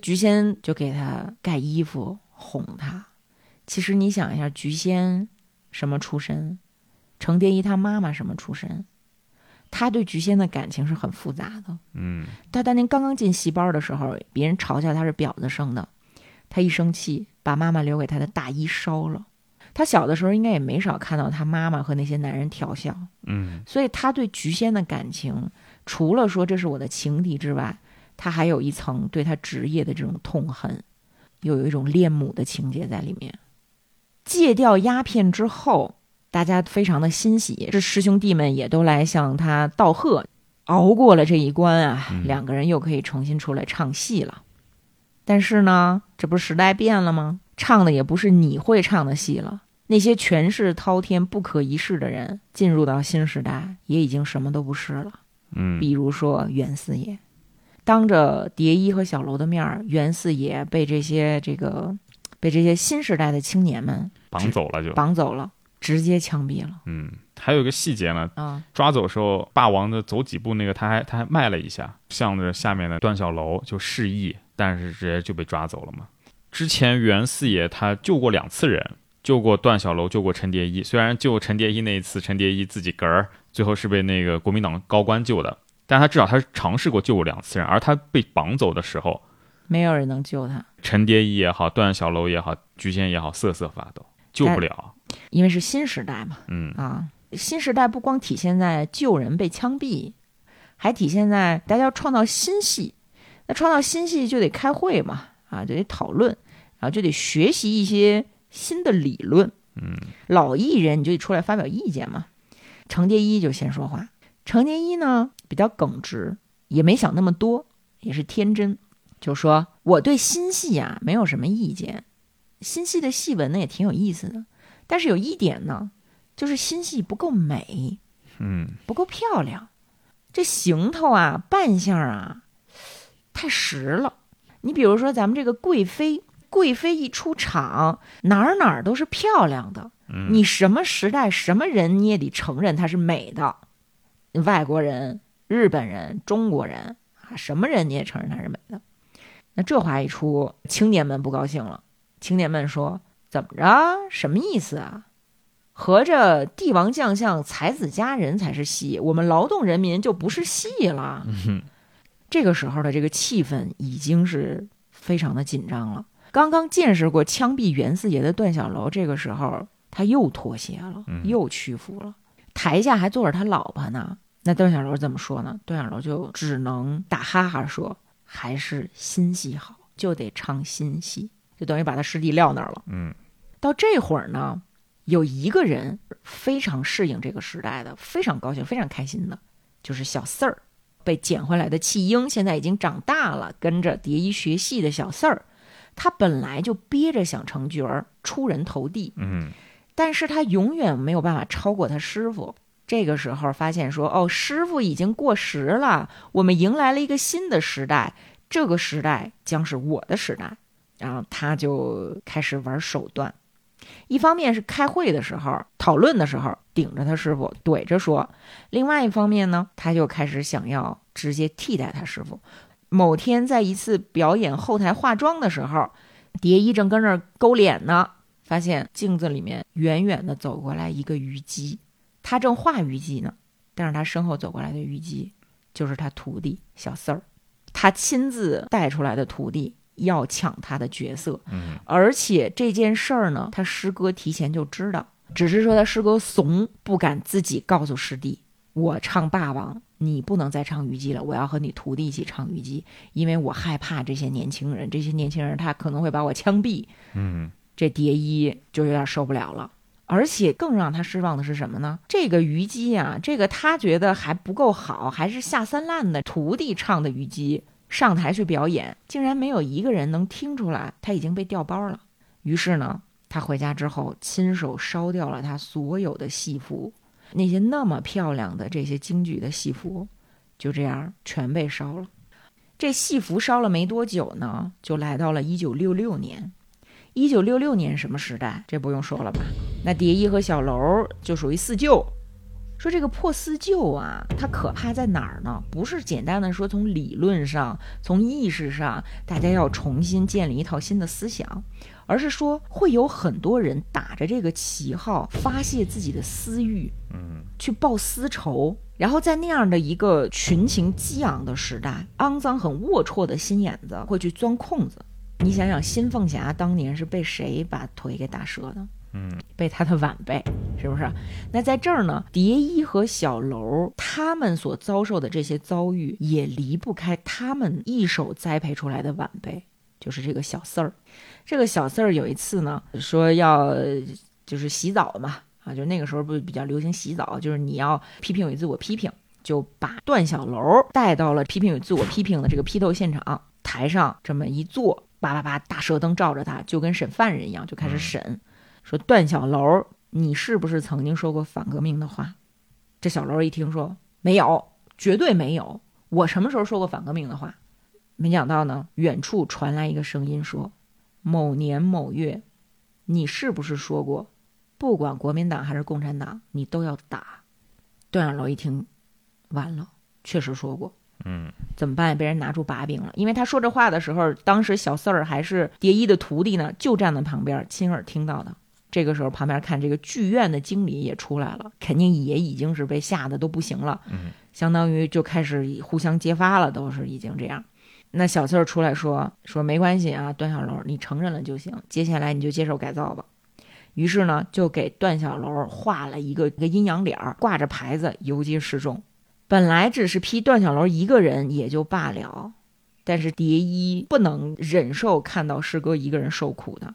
菊仙就给他盖衣服，哄他。其实你想一下，菊仙什么出身？程蝶衣他妈妈什么出身？他对菊仙的感情是很复杂的。嗯，他当年刚刚进戏班的时候，别人嘲笑他是婊子生的，他一生气，把妈妈留给他的大衣烧了。他小的时候应该也没少看到他妈妈和那些男人调笑。嗯，所以他对菊仙的感情，除了说这是我的情敌之外，他还有一层对他职业的这种痛恨，又有一种恋母的情节在里面。戒掉鸦片之后。大家非常的欣喜，这师兄弟们也都来向他道贺。熬过了这一关啊，两个人又可以重新出来唱戏了。但是呢，这不是时代变了吗？唱的也不是你会唱的戏了。那些权势滔天、不可一世的人，进入到新时代，也已经什么都不是了。嗯，比如说袁四爷，当着蝶衣和小楼的面儿，袁四爷被这些这个被这些新时代的青年们绑走了，就绑走了。直接枪毙了。嗯，还有一个细节呢，啊，抓走时候，霸王的走几步，那个他还他还迈了一下，向着下面的段小楼就示意，但是直接就被抓走了嘛。之前袁四爷他救过两次人，救过段小楼，救过陈蝶衣。虽然救陈蝶衣那一次，陈蝶衣自己嗝儿最后是被那个国民党高官救的，但他至少他尝试过救过两次人。而他被绑走的时候，没有人能救他。陈蝶衣也好，段小楼也好，菊仙也好，瑟瑟发抖，救不了。因为是新时代嘛，嗯啊，新时代不光体现在旧人被枪毙，还体现在大家要创造新戏。那创造新戏就得开会嘛，啊，就得讨论，然后就得学习一些新的理论。嗯，老艺人你就得出来发表意见嘛。程蝶衣就先说话，程蝶衣呢比较耿直，也没想那么多，也是天真，就说我对新戏啊没有什么意见，新戏的戏文呢也挺有意思的。但是有一点呢，就是新戏不够美，嗯，不够漂亮，这行头啊、扮相啊，太实了。你比如说咱们这个贵妃，贵妃一出场，哪儿哪儿都是漂亮的。你什么时代、什么人，你也得承认她是美的。外国人、日本人、中国人啊，什么人你也承认她是美的。那这话一出，青年们不高兴了。青年们说。怎么着？什么意思啊？合着帝王将相、才子佳人才是戏，我们劳动人民就不是戏了。这个时候的这个气氛已经是非常的紧张了。刚刚见识过枪毙袁四爷的段小楼，这个时候他又妥协了，又屈服了。台下还坐着他老婆呢。那段小楼怎么说呢？段小楼就只能打哈哈说：“还是新戏好，就得唱新戏。”就等于把他师弟撂那儿了。嗯。到这会儿呢，有一个人非常适应这个时代的，非常高兴、非常开心的，就是小四儿，被捡回来的弃婴，现在已经长大了，跟着蝶衣学戏的小四儿，他本来就憋着想成角儿、出人头地，嗯，但是他永远没有办法超过他师傅。这个时候发现说，哦，师傅已经过时了，我们迎来了一个新的时代，这个时代将是我的时代，然后他就开始玩手段。一方面是开会的时候讨论的时候顶着他师傅怼着说，另外一方面呢，他就开始想要直接替代他师傅。某天在一次表演后台化妆的时候，蝶衣正跟那儿勾脸呢，发现镜子里面远远的走过来一个虞姬，他正画虞姬呢，但是他身后走过来的虞姬就是他徒弟小四儿，他亲自带出来的徒弟。要抢他的角色，嗯，而且这件事儿呢，他师哥提前就知道，只是说他师哥怂，不敢自己告诉师弟，我唱霸王，你不能再唱虞姬了，我要和你徒弟一起唱虞姬，因为我害怕这些年轻人，这些年轻人他可能会把我枪毙，嗯，这蝶衣就有点受不了了，而且更让他失望的是什么呢？这个虞姬啊，这个他觉得还不够好，还是下三滥的徒弟唱的虞姬。上台去表演，竟然没有一个人能听出来他已经被调包了。于是呢，他回家之后亲手烧掉了他所有的戏服，那些那么漂亮的这些京剧的戏服，就这样全被烧了。这戏服烧了没多久呢，就来到了一九六六年。一九六六年什么时代？这不用说了吧？那蝶衣和小楼就属于四舅，说这个破四旧啊，它可怕在哪儿呢？不是简单的说从理论上、从意识上，大家要重新建立一套新的思想，而是说会有很多人打着这个旗号发泄自己的私欲，嗯，去报私仇，然后在那样的一个群情激昂的时代，肮脏很龌龊的心眼子会去钻空子。你想想，新凤霞当年是被谁把腿给打折的？嗯，被他的晚辈，是不是？那在这儿呢，蝶衣和小楼他们所遭受的这些遭遇，也离不开他们一手栽培出来的晚辈，就是这个小四儿。这个小四儿有一次呢，说要就是洗澡嘛，啊，就那个时候不是比较流行洗澡，就是你要批评与自我批评，就把段小楼带到了批评与自我批评的这个批斗现场，台上这么一坐，叭叭叭，大射灯照着他，就跟审犯人一样，就开始审。说段小楼，你是不是曾经说过反革命的话？这小楼一听说没有，绝对没有，我什么时候说过反革命的话？没想到呢，远处传来一个声音说：“某年某月，你是不是说过，不管国民党还是共产党，你都要打？”段小楼一听，完了，确实说过。嗯，怎么办？被人拿出把柄了。因为他说这话的时候，当时小四儿还是蝶衣的徒弟呢，就站在旁边，亲耳听到的。这个时候，旁边看这个剧院的经理也出来了，肯定也已经是被吓得都不行了。嗯，相当于就开始互相揭发了，都是已经这样。那小四儿出来说说没关系啊，段小楼，你承认了就行，接下来你就接受改造吧。于是呢，就给段小楼画了一个一个阴阳脸儿，挂着牌子游街示众。本来只是批段小楼一个人也就罢了，但是蝶衣不能忍受看到师哥一个人受苦的。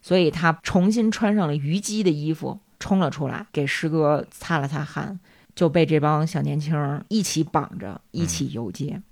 所以他重新穿上了虞姬的衣服，冲了出来，给师哥擦了擦汗，就被这帮小年轻一起绑着，一起游街。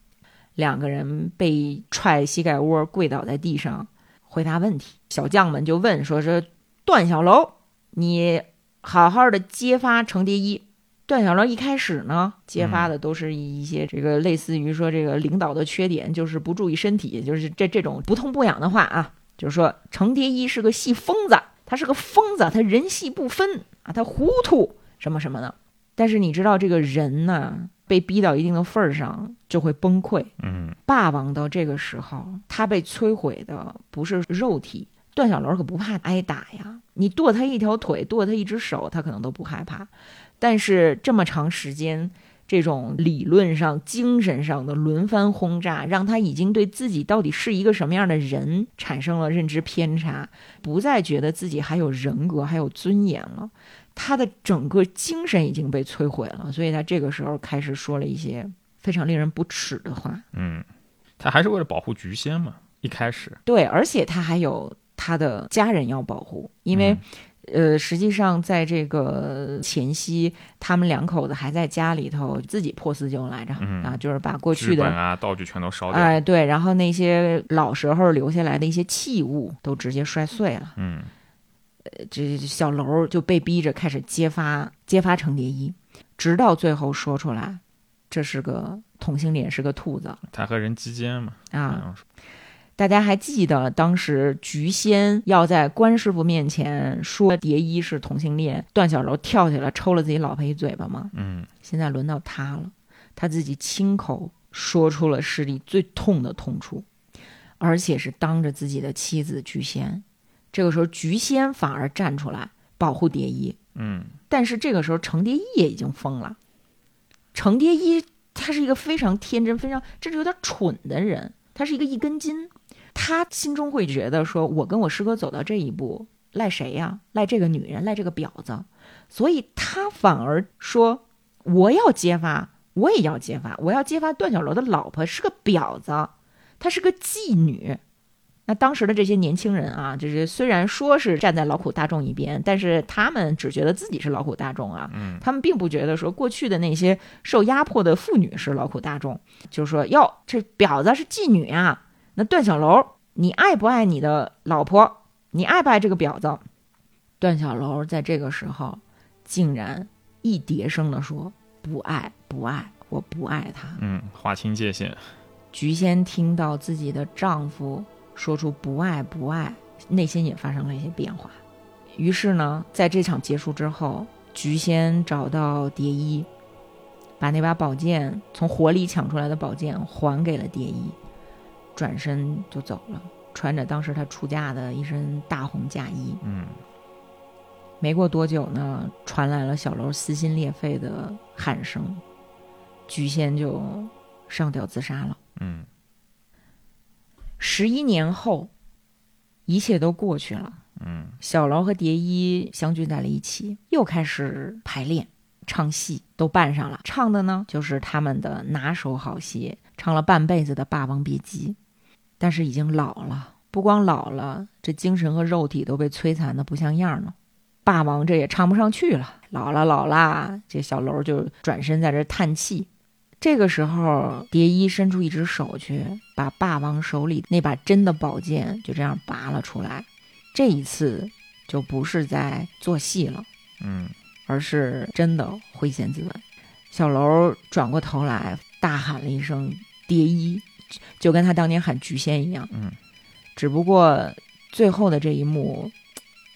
两个人被踹膝盖窝，跪倒在地上，回答问题。小将们就问说：“是段小楼，你好好的揭发程蝶衣。”段小楼一开始呢，揭发的都是一些这个类似于说这个领导的缺点，就是不注意身体，就是这这种不痛不痒的话啊。就是说，程蝶衣是个戏疯子，他是个疯子，他人戏不分啊，他糊涂什么什么的。但是你知道，这个人呢，被逼到一定的份儿上就会崩溃。嗯，霸王到这个时候，他被摧毁的不是肉体。段小楼可不怕挨打呀，你剁他一条腿，剁他一只手，他可能都不害怕。但是这么长时间。这种理论上、精神上的轮番轰炸，让他已经对自己到底是一个什么样的人产生了认知偏差，不再觉得自己还有人格、还有尊严了。他的整个精神已经被摧毁了，所以他这个时候开始说了一些非常令人不齿的话。嗯，他还是为了保护菊仙嘛？一开始对，而且他还有他的家人要保护，因为。呃，实际上在这个前夕，他们两口子还在家里头自己破四旧来着啊，就是把过去的啊道具全都烧掉。哎，对，然后那些老时候留下来的一些器物都直接摔碎了。嗯，呃，这小楼就被逼着开始揭发揭发程蝶衣，直到最后说出来，这是个同性恋，是个兔子。他和人击奸嘛啊。大家还记得当时菊仙要在关师傅面前说蝶衣是同性恋，段小楼跳起来抽了自己老婆一嘴巴吗？嗯，现在轮到他了，他自己亲口说出了心里最痛的痛处，而且是当着自己的妻子菊仙。这个时候，菊仙反而站出来保护蝶衣。嗯，但是这个时候，程蝶衣也已经疯了。程蝶衣他是一个非常天真、非常甚至有点蠢的人，他是一个一根筋。他心中会觉得说：“我跟我师哥走到这一步，赖谁呀？赖这个女人，赖这个婊子。”所以，他反而说：“我要揭发，我也要揭发，我要揭发段小楼的老婆是个婊子，她是个妓女。”那当时的这些年轻人啊，就是虽然说是站在劳苦大众一边，但是他们只觉得自己是劳苦大众啊，他们并不觉得说过去的那些受压迫的妇女是劳苦大众，就是说哟，这婊子是妓女啊。那段小楼，你爱不爱你的老婆？你爱不爱这个婊子？段小楼在这个时候，竟然一叠声的说：“不爱，不爱，我不爱他。”嗯，划清界限。菊仙听到自己的丈夫说出“不爱，不爱”，内心也发生了一些变化。于是呢，在这场结束之后，菊仙找到蝶衣，把那把宝剑从火里抢出来的宝剑还给了蝶衣，转身就走了，穿着当时他出嫁的一身大红嫁衣。嗯没过多久呢，传来了小楼撕心裂肺的喊声，菊仙就上吊自杀了。嗯十一年后，一切都过去了。嗯小楼和蝶衣相聚在了一起，又开始排练、唱戏，都扮上了。唱的呢，就是他们的拿手好戏，唱了半辈子的《霸王别姬》，但是已经老了，不光老了，这精神和肉体都被摧残的不像样了。霸王这也唱不上去了，老了老了，这小楼就转身在这叹气。这个时候，蝶衣伸出一只手去，把霸王手里那把真的宝剑就这样拔了出来。这一次就不是在做戏了，嗯而是真的挥剑自刎。小楼转过头来，大喊了一声“蝶衣”，就跟他当年喊菊仙一样。嗯，只不过最后的这一幕，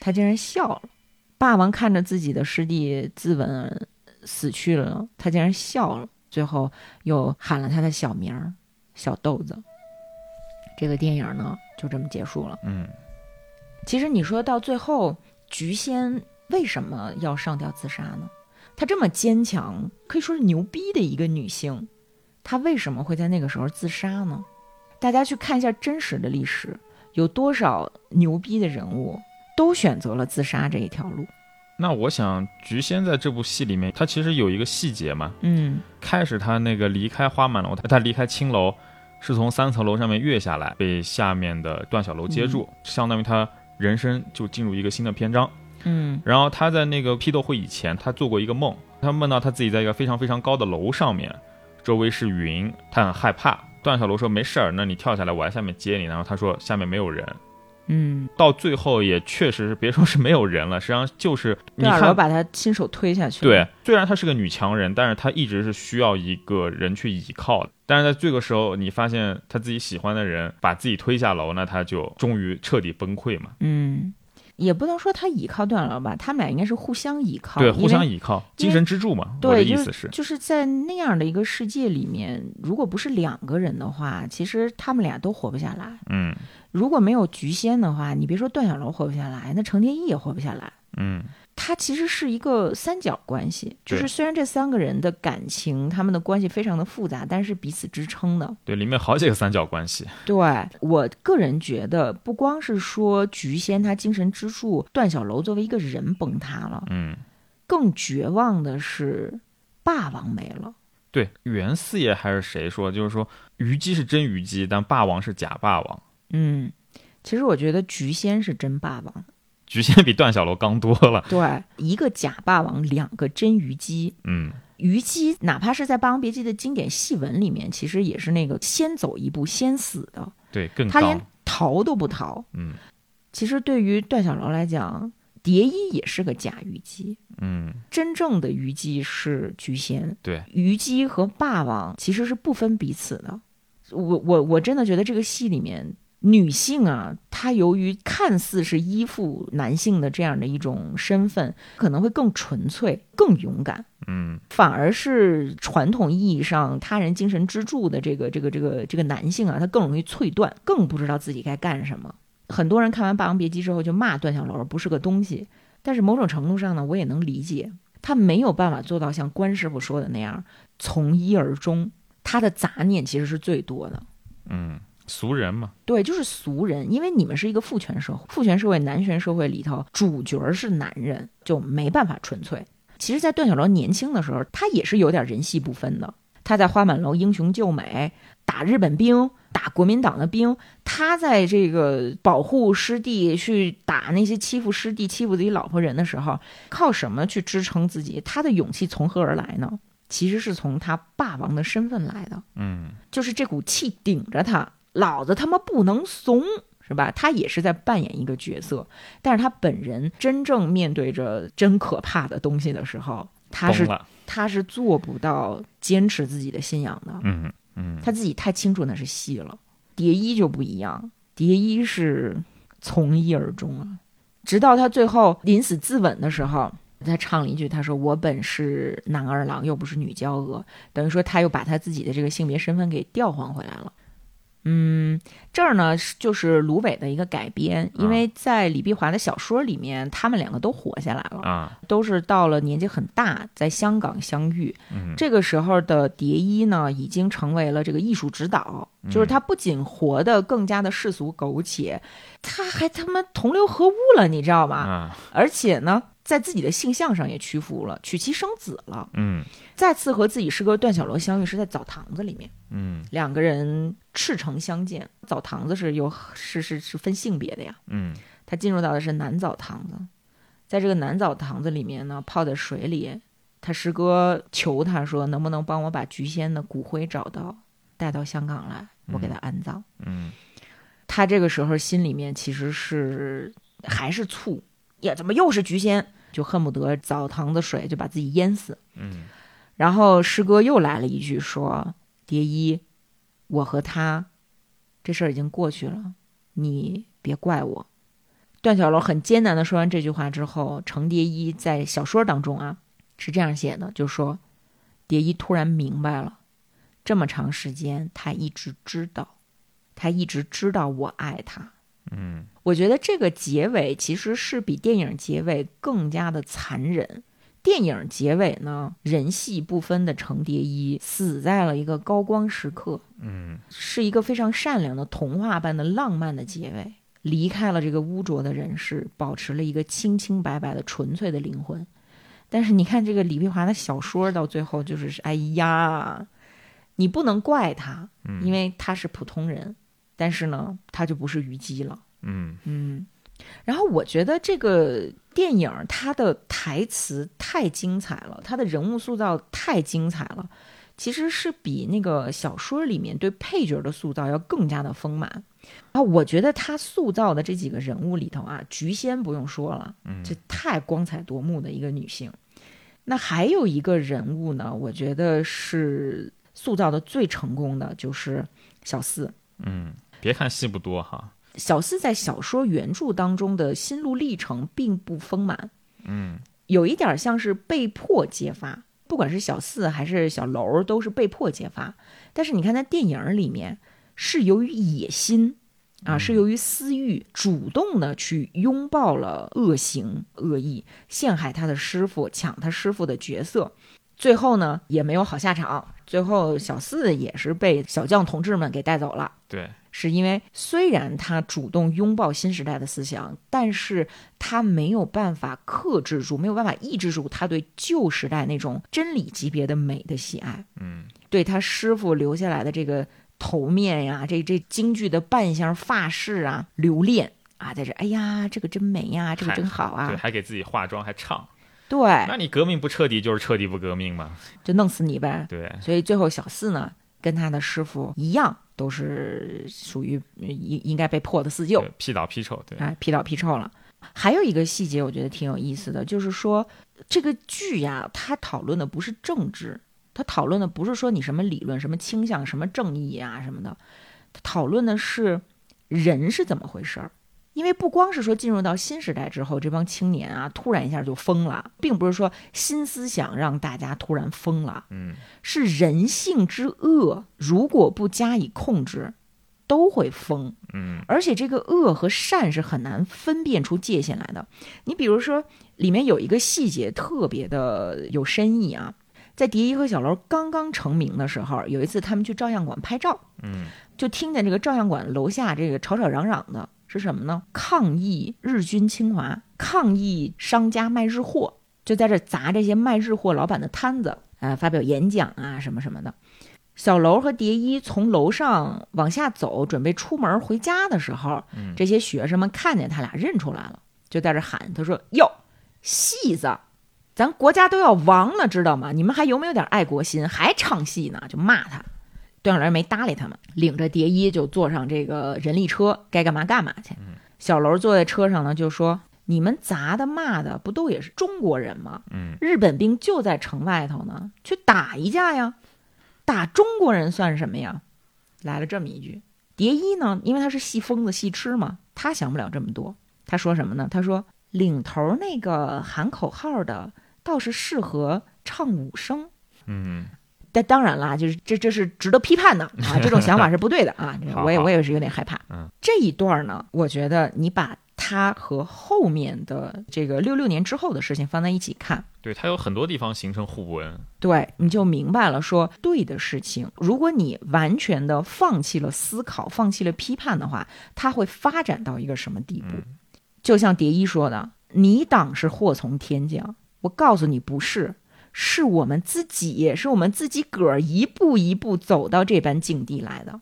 他竟然笑了。霸王看着自己的师弟自刎死去了，他竟然笑了。最后又喊了他的小名儿“小豆子”。这个电影呢，就这么结束了。嗯其实你说到最后，菊仙为什么要上吊自杀呢？她这么坚强，可以说是牛逼的一个女性，她为什么会在那个时候自杀呢？大家去看一下真实的历史，有多少牛逼的人物都选择了自杀这一条路。那我想，菊仙在这部戏里面，她其实有一个细节嘛。嗯开始她那个离开花满楼，她她离开青楼，是从三层楼上面跃下来，被下面的段小楼接住，相当于她人生就进入一个新的篇章。嗯然后她在那个批斗会以前，她做过一个梦，她梦到她自己在一个非常非常高的楼上面，周围是云，他很害怕。段小楼说没事儿，那你跳下来，我在下面接你。然后他说下面没有人。嗯，到最后也确实是，别说是没有人了，实际上就是你段小楼看，把他亲手推下去。对，，虽然她是个女强人，但是她一直是需要一个人去依靠的。但是在这个时候，你发现她自己喜欢的人把自己推下楼，那她就终于彻底崩溃嘛。嗯，也不能说他倚靠段小楼吧，他们俩应该是互相依靠，对，互相依靠，精神支柱嘛。我的对，意思就是就是在那样的一个世界里面，如果不是两个人的话，其实他们俩都活不下来。嗯如果没有菊仙的话，你别说段小楼活不下来，那程蝶衣也活不下来。嗯它其实是一个三角关系，就是虽然这三个人的感情，他们的关系非常的复杂，但是彼此支撑的。对，里面好几个三角关系。对我个人觉得，不光是说菊仙她精神支柱段小楼作为一个人崩塌了，嗯，更绝望的是霸王没了。对，袁四爷还是谁说，就是说虞姬是真虞姬，但霸王是假霸王。嗯，其实我觉得菊仙是真霸王，菊仙比段小楼刚多了。对，一个假霸王，两个真虞姬。嗯虞姬哪怕是在《霸王别姬》的经典戏文里面，其实也是那个先走一步先死的，对，更他连。逃都不逃。嗯其实对于段小楼来讲，蝶衣也是个假虞姬，嗯，真正的虞姬是菊仙。对，虞姬和霸王其实是不分彼此的。我我我真的觉得这个戏里面女性啊，她由于看似是依附男性的这样的一种身份，可能会更纯粹、更勇敢，嗯反而是传统意义上他人精神支柱的这个这个这个这个男性啊，他更容易脆断，更不知道自己该干什么。很多人看完《霸王别姬》之后就骂段小楼不是个东西，但是某种程度上呢，我也能理解，他没有办法做到像关师傅说的那样从一而终，他的杂念其实是最多的。嗯，俗人嘛。对，就是俗人，因为你们是一个父权社会，父权社会、男权社会里头，主角是男人，就没办法纯粹。其实，在段小楼年轻的时候，他也是有点人戏不分的。他在花满楼英雄救美，打日本兵，打国民党的兵。他在这个保护师弟，去打那些欺负师弟、欺负自己老婆人的时候，靠什么去支撑自己？他的勇气从何而来呢？其实是从他霸王的身份来的。嗯就是这股气顶着他，老子他妈不能怂，是吧？他也是在扮演一个角色，但是他本人真正面对着真可怕的东西的时候，他是。他是做不到坚持自己的信仰的，嗯嗯他自己太清楚那是戏了。蝶衣就不一样，蝶衣是从一而终啊，直到他最后临死自刎的时候，他唱了一句：“他说我本是男儿郎，又不是女娇娥。”等于说他又把他自己的这个性别身份给调换回来了。嗯，这儿呢就是芦苇的一个改编，因为在李碧华的小说里面，他们两个都活下来了啊，都是到了年纪很大，在香港相遇。嗯，这个时候的蝶衣呢，已经成为了这个艺术指导，就是他不仅活得更加的世俗苟且，他还他妈同流合污了，你知道吗？啊，而且呢。在自己的性向上也屈服了，娶妻生子了。嗯，再次和自己师哥段小楼相遇是在澡堂子里面。嗯，两个人赤诚相见。澡堂子是有是是是分性别的呀。嗯，他进入到的是男澡堂子，在这个男澡堂子里面呢，泡在水里，他师哥求他说，能不能帮我把菊仙的骨灰找到，带到香港来，我给他安葬。嗯，他这个时候心里面其实是还是醋呀，怎么又是菊仙？就恨不得澡堂子水就把自己淹死。嗯，然后师哥又来了一句说：“蝶衣，我和他这事儿已经过去了，你别怪我。”段小楼很艰难的说完这句话之后，程蝶衣在小说当中啊是这样写的，就说：“蝶衣突然明白了，这么长时间他一直知道，他一直知道我爱他。”嗯，我觉得这个结尾其实是比电影结尾更加的残忍。电影结尾呢，人戏不分的程蝶衣死在了一个高光时刻，嗯，是一个非常善良的童话般的浪漫的结尾，离开了这个污浊的人世，保持了一个清清白白的纯粹的灵魂。但是你看这个李碧华的小说到最后就是，哎呀，你不能怪他，因为他是普通人。但是呢，他就不是虞姬了。嗯嗯，然后我觉得这个电影它的台词太精彩了，它的人物塑造太精彩了，其实是比那个小说里面对配角的塑造要更加的丰满。啊，我觉得他塑造的这几个人物里头啊，菊仙不用说了，这太光彩夺目的一个女性。那还有一个人物呢，我觉得是塑造的最成功的，就是小四。嗯。别看戏不多哈，小四在小说原著当中的心路历程并不丰满，嗯，有一点像是被迫揭发，不管是小四还是小楼都是被迫揭发。但是你看在电影里面，是由于野心啊，是由于私欲，主动的去拥抱了恶行恶意，陷害他的师傅，抢他师傅的角色，最后呢也没有好下场，最后小四也是被小将同志们给带走了。对。是因为虽然他主动拥抱新时代的思想，但是他没有办法克制住，没有办法抑制住他对旧时代那种真理级别的美的喜爱。嗯，对他师傅留下来的这个头面呀，这这京剧的扮相、发饰啊，留恋啊，在这，哎呀，这个真美呀，这个真好啊，对，还给自己化妆，还唱，对，那你革命不彻底，就是彻底不革命嘛，就弄死你呗。对，所以最后小四呢，跟他的师傅一样。都是属于应应该被破的四旧，批倒批臭，对，哎，批倒批臭了。还有一个细节，我觉得挺有意思的，就是说这个剧呀，它讨论的不是政治，它讨论的不是说你什么理论、什么倾向、什么正义啊什么的，它讨论的是人是怎么回事儿。因为不光是说进入到新时代之后，这帮青年啊，突然一下就疯了，并不是说新思想让大家突然疯了，嗯，是人性之恶，如果不加以控制，都会疯，嗯，而且这个恶和善是很难分辨出界限来的。你比如说，里面有一个细节特别的有深意啊，在蝶衣和小楼刚刚成名的时候，有一次他们去照相馆拍照，嗯，就听见这个照相馆楼下这个吵吵嚷嚷的。是什么呢？抗议日军侵华，抗议商家卖日货，就在这砸这些卖日货老板的摊子，啊，发表演讲啊，什么什么的。小楼和蝶衣从楼上往下走，准备出门回家的时候，这些学生们看见他俩，认出来了，就在这喊：“他说哟，戏子，咱国家都要亡了，知道吗？你们还有没有点爱国心？还唱戏呢？”就骂他。段小楼没搭理他们，领着蝶衣就坐上这个人力车，该干嘛干嘛去。小楼坐在车上呢，就说：“你们砸的骂的不都也是中国人吗？嗯，日本兵就在城外头呢，去打一架呀，打中国人算什么呀？”来了这么一句。蝶衣呢，因为他是戏疯子、戏痴嘛，他想不了这么多。他说什么呢？他说：“领头那个喊口号的倒是适合唱武生。嗯，但当然啦，就是这这是值得批判的啊，这种想法是不对的啊。我也我也是有点害怕。嗯，这一段呢，我觉得你把它和后面的这个六六年之后的事情放在一起看，对，它有很多地方形成互文。对，你就明白了说，对的事情，如果你完全的放弃了思考，放弃了批判的话，它会发展到一个什么地步？就像蝶衣说的：“你党是祸从天降。”我告诉你，不是，是我们自己，是我们自己个儿一步一步走到这般境地来的。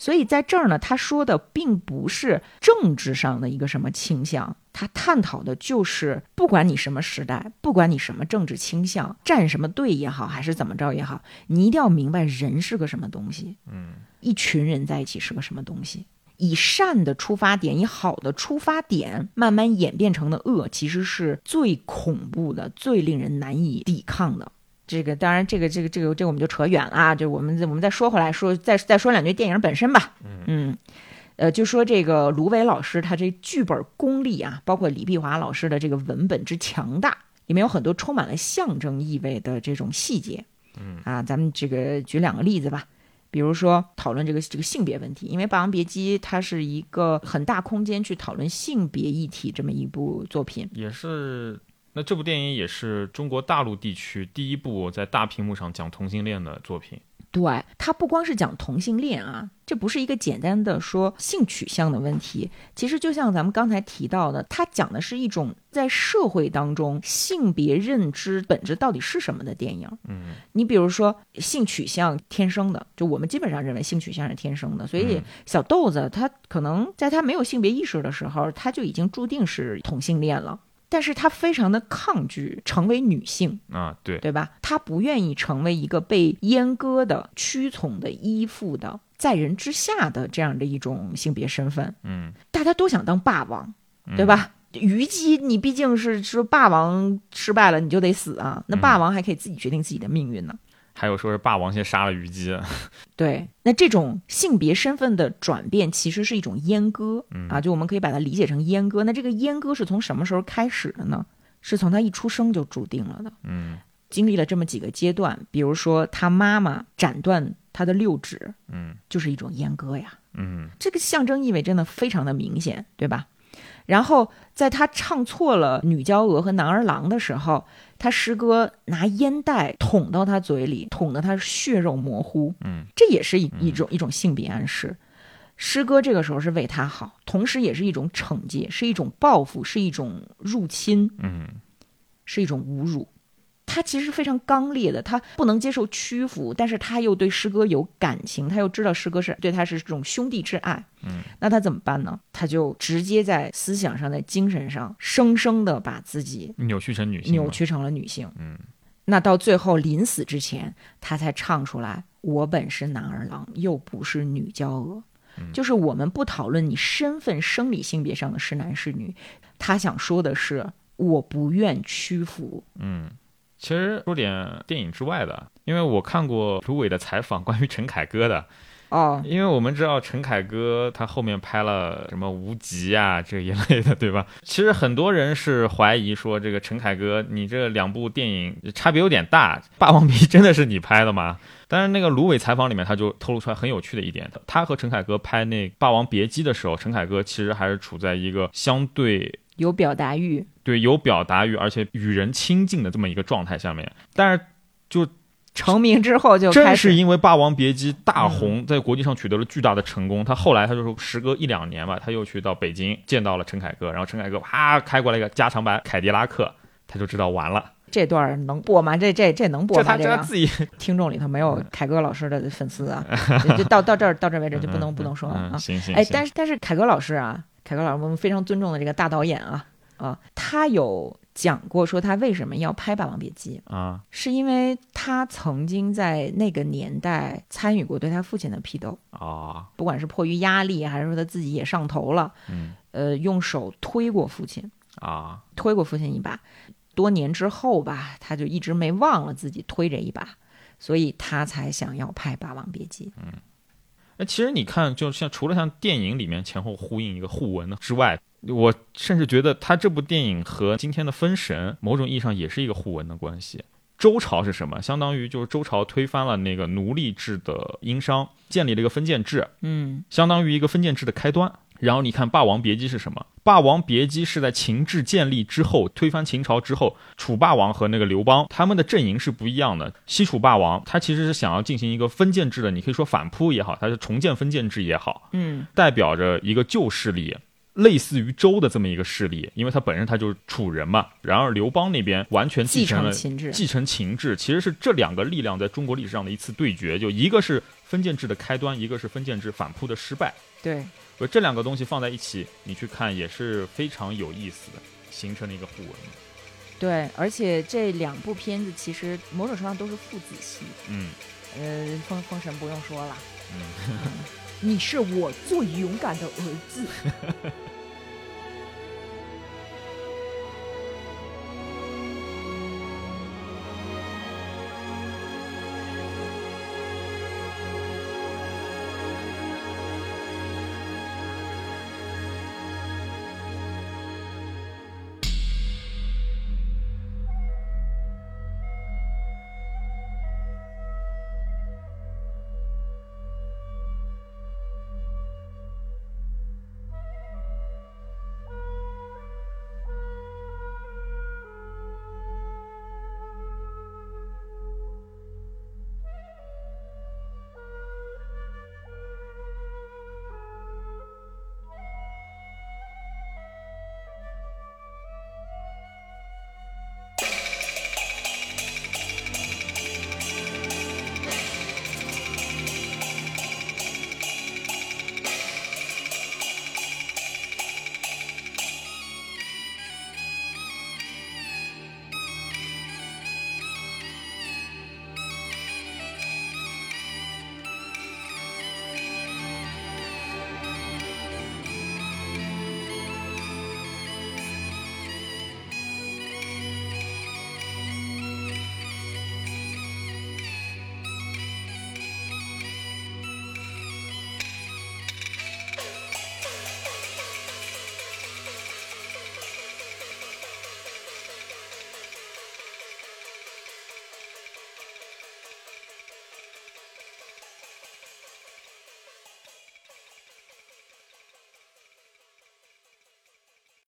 所以在这儿呢，他说的并不是政治上的一个什么倾向，他探讨的就是，不管你什么时代，不管你什么政治倾向，站什么队也好，还是怎么着也好，你一定要明白人是个什么东西，嗯，一群人在一起是个什么东西。以善的出发点，以好的出发点，慢慢演变成的恶，其实是最恐怖的、最令人难以抵抗的。这个当然，这个这个这个这个我们就扯远了啊。就我们我们再说回来说，再再说两句电影本身吧。嗯呃，就说这个芦苇老师他这剧本功力啊，包括李碧华老师的这个文本之强大，里面有很多充满了象征意味的这种细节。嗯啊，咱们这个举两个例子吧。比如说讨论这个这个性别问题，因为《霸王别姬》它是一个很大空间去讨论性别议题这么一部作品。也是。那这部电影也是中国大陆地区第一部在大屏幕上讲同性恋的作品。对，它不光是讲同性恋啊，这不是一个简单的说性取向的问题。其实就像咱们刚才提到的，它讲的是一种在社会当中性别认知本质到底是什么的电影。嗯，你比如说性取向天生的，就我们基本上认为性取向是天生的，所以小豆子他可能在他没有性别意识的时候，他就已经注定是同性恋了。但是她非常的抗拒成为女性啊，对对吧？她不愿意成为一个被阉割的、屈从的、依附的、在人之下的这样的一种性别身份。嗯，大家都想当霸王，对吧？虞姬，你毕竟是说霸王失败了，你就得死啊。那霸王还可以自己决定自己的命运呢。还有说是霸王先杀了虞姬。对，那这种性别身份的转变其实是一种阉割、嗯、啊，就我们可以把它理解成阉割。那这个阉割是从什么时候开始的呢？是从他一出生就注定了的。嗯，经历了这么几个阶段，比如说他妈妈斩断他的六指，嗯，就是一种阉割呀。嗯，这个象征意味真的非常的明显，对吧？然后在他唱错了女娇娥和男儿郎的时候，他师哥拿烟袋捅到他嘴里，捅得他血肉模糊。嗯，这也是一一种一种性别暗示。师哥这个时候是为他好，同时也是一种惩戒，是一种报复，是一种入侵，嗯，是一种侮辱。他其实非常刚烈的，他不能接受屈服，但是他又对师哥有感情，他又知道师哥是对他是这种兄弟之爱。嗯，那他怎么办呢？他就直接在思想上、在精神上，生生的把自己扭曲成女性，扭曲成了女性。嗯，那到最后临死之前，他才唱出来：“我本是男儿郎，又不是女娇娥。”就是我们不讨论你身份、生理性别上的是男是女，他想说的是，我不愿屈服。嗯。其实说点电影之外的，因为我看过芦苇的采访，关于陈凯歌的。哦，因为我们知道陈凯歌他后面拍了什么《无极》啊这一类的，对吧？其实很多人是怀疑说，这个陈凯歌你这两部电影差别有点大，《霸王别姬》真的是你拍的吗？但是那个芦苇采访里面他就透露出来很有趣的一点，他和陈凯歌拍那《霸王别姬》的时候，陈凯歌其实还是处在一个相对。有表达欲，对，有表达欲，而且与人亲近的这么一个状态下面，但是就成名之后就正是因为《霸王别姬》大红，嗯、在国际上取得了巨大的成功，他后来他就说，时隔一两年吧，他又去到北京见到了陈凯歌，然后陈凯歌啪开过来一个加长版凯迪拉克，他就知道完了。这段能播吗？这这这能播吗？这他自己听众里头没有凯歌老师的粉丝啊，就到到这儿到这儿为止就不能、嗯、不能说了啊。嗯、行行哎，但是但是凯歌老师啊，凯歌老师我们非常尊重的这个大导演啊。啊，他有讲过说他为什么要拍《霸王别姬》啊，是因为他曾经在那个年代参与过对他父亲的批斗啊，不管是迫于压力，还是说他自己也上头了，嗯，呃，用手推过父亲啊，推过父亲一把。多年之后吧，他就一直没忘了自己推这一把，所以他才想要拍《霸王别姬》。嗯。哎，其实你看，就像除了像电影里面前后呼应一个互文之外，我甚至觉得他这部电影和今天的《封神》某种意义上也是一个互文的关系。周朝是什么？相当于就是周朝推翻了那个奴隶制的殷商，建立了一个封建制，嗯，相当于一个封建制的开端。然后你看《霸王别姬》是什么？《霸王别姬》是在秦制建立之后，推翻秦朝之后，楚霸王和那个刘邦他们的阵营是不一样的。西楚霸王他其实是想要进行一个封建制的，你可以说反扑也好，他是重建封建制也好，嗯，代表着一个旧势力。类似于周的这么一个势力，因为他本身他就是楚人嘛。然而刘邦那边完全继承了秦制，继承秦制，其实是这两个力量在中国历史上的一次对决，就一个是封建制的开端，一个是封建制反扑的失败。对，这两个东西放在一起，你去看也是非常有意思的，形成了一个互文。对，而且这两部片子其实某种程度上都是父子戏。嗯，呃，封封神不用说了。嗯。你是我最勇敢的儿子。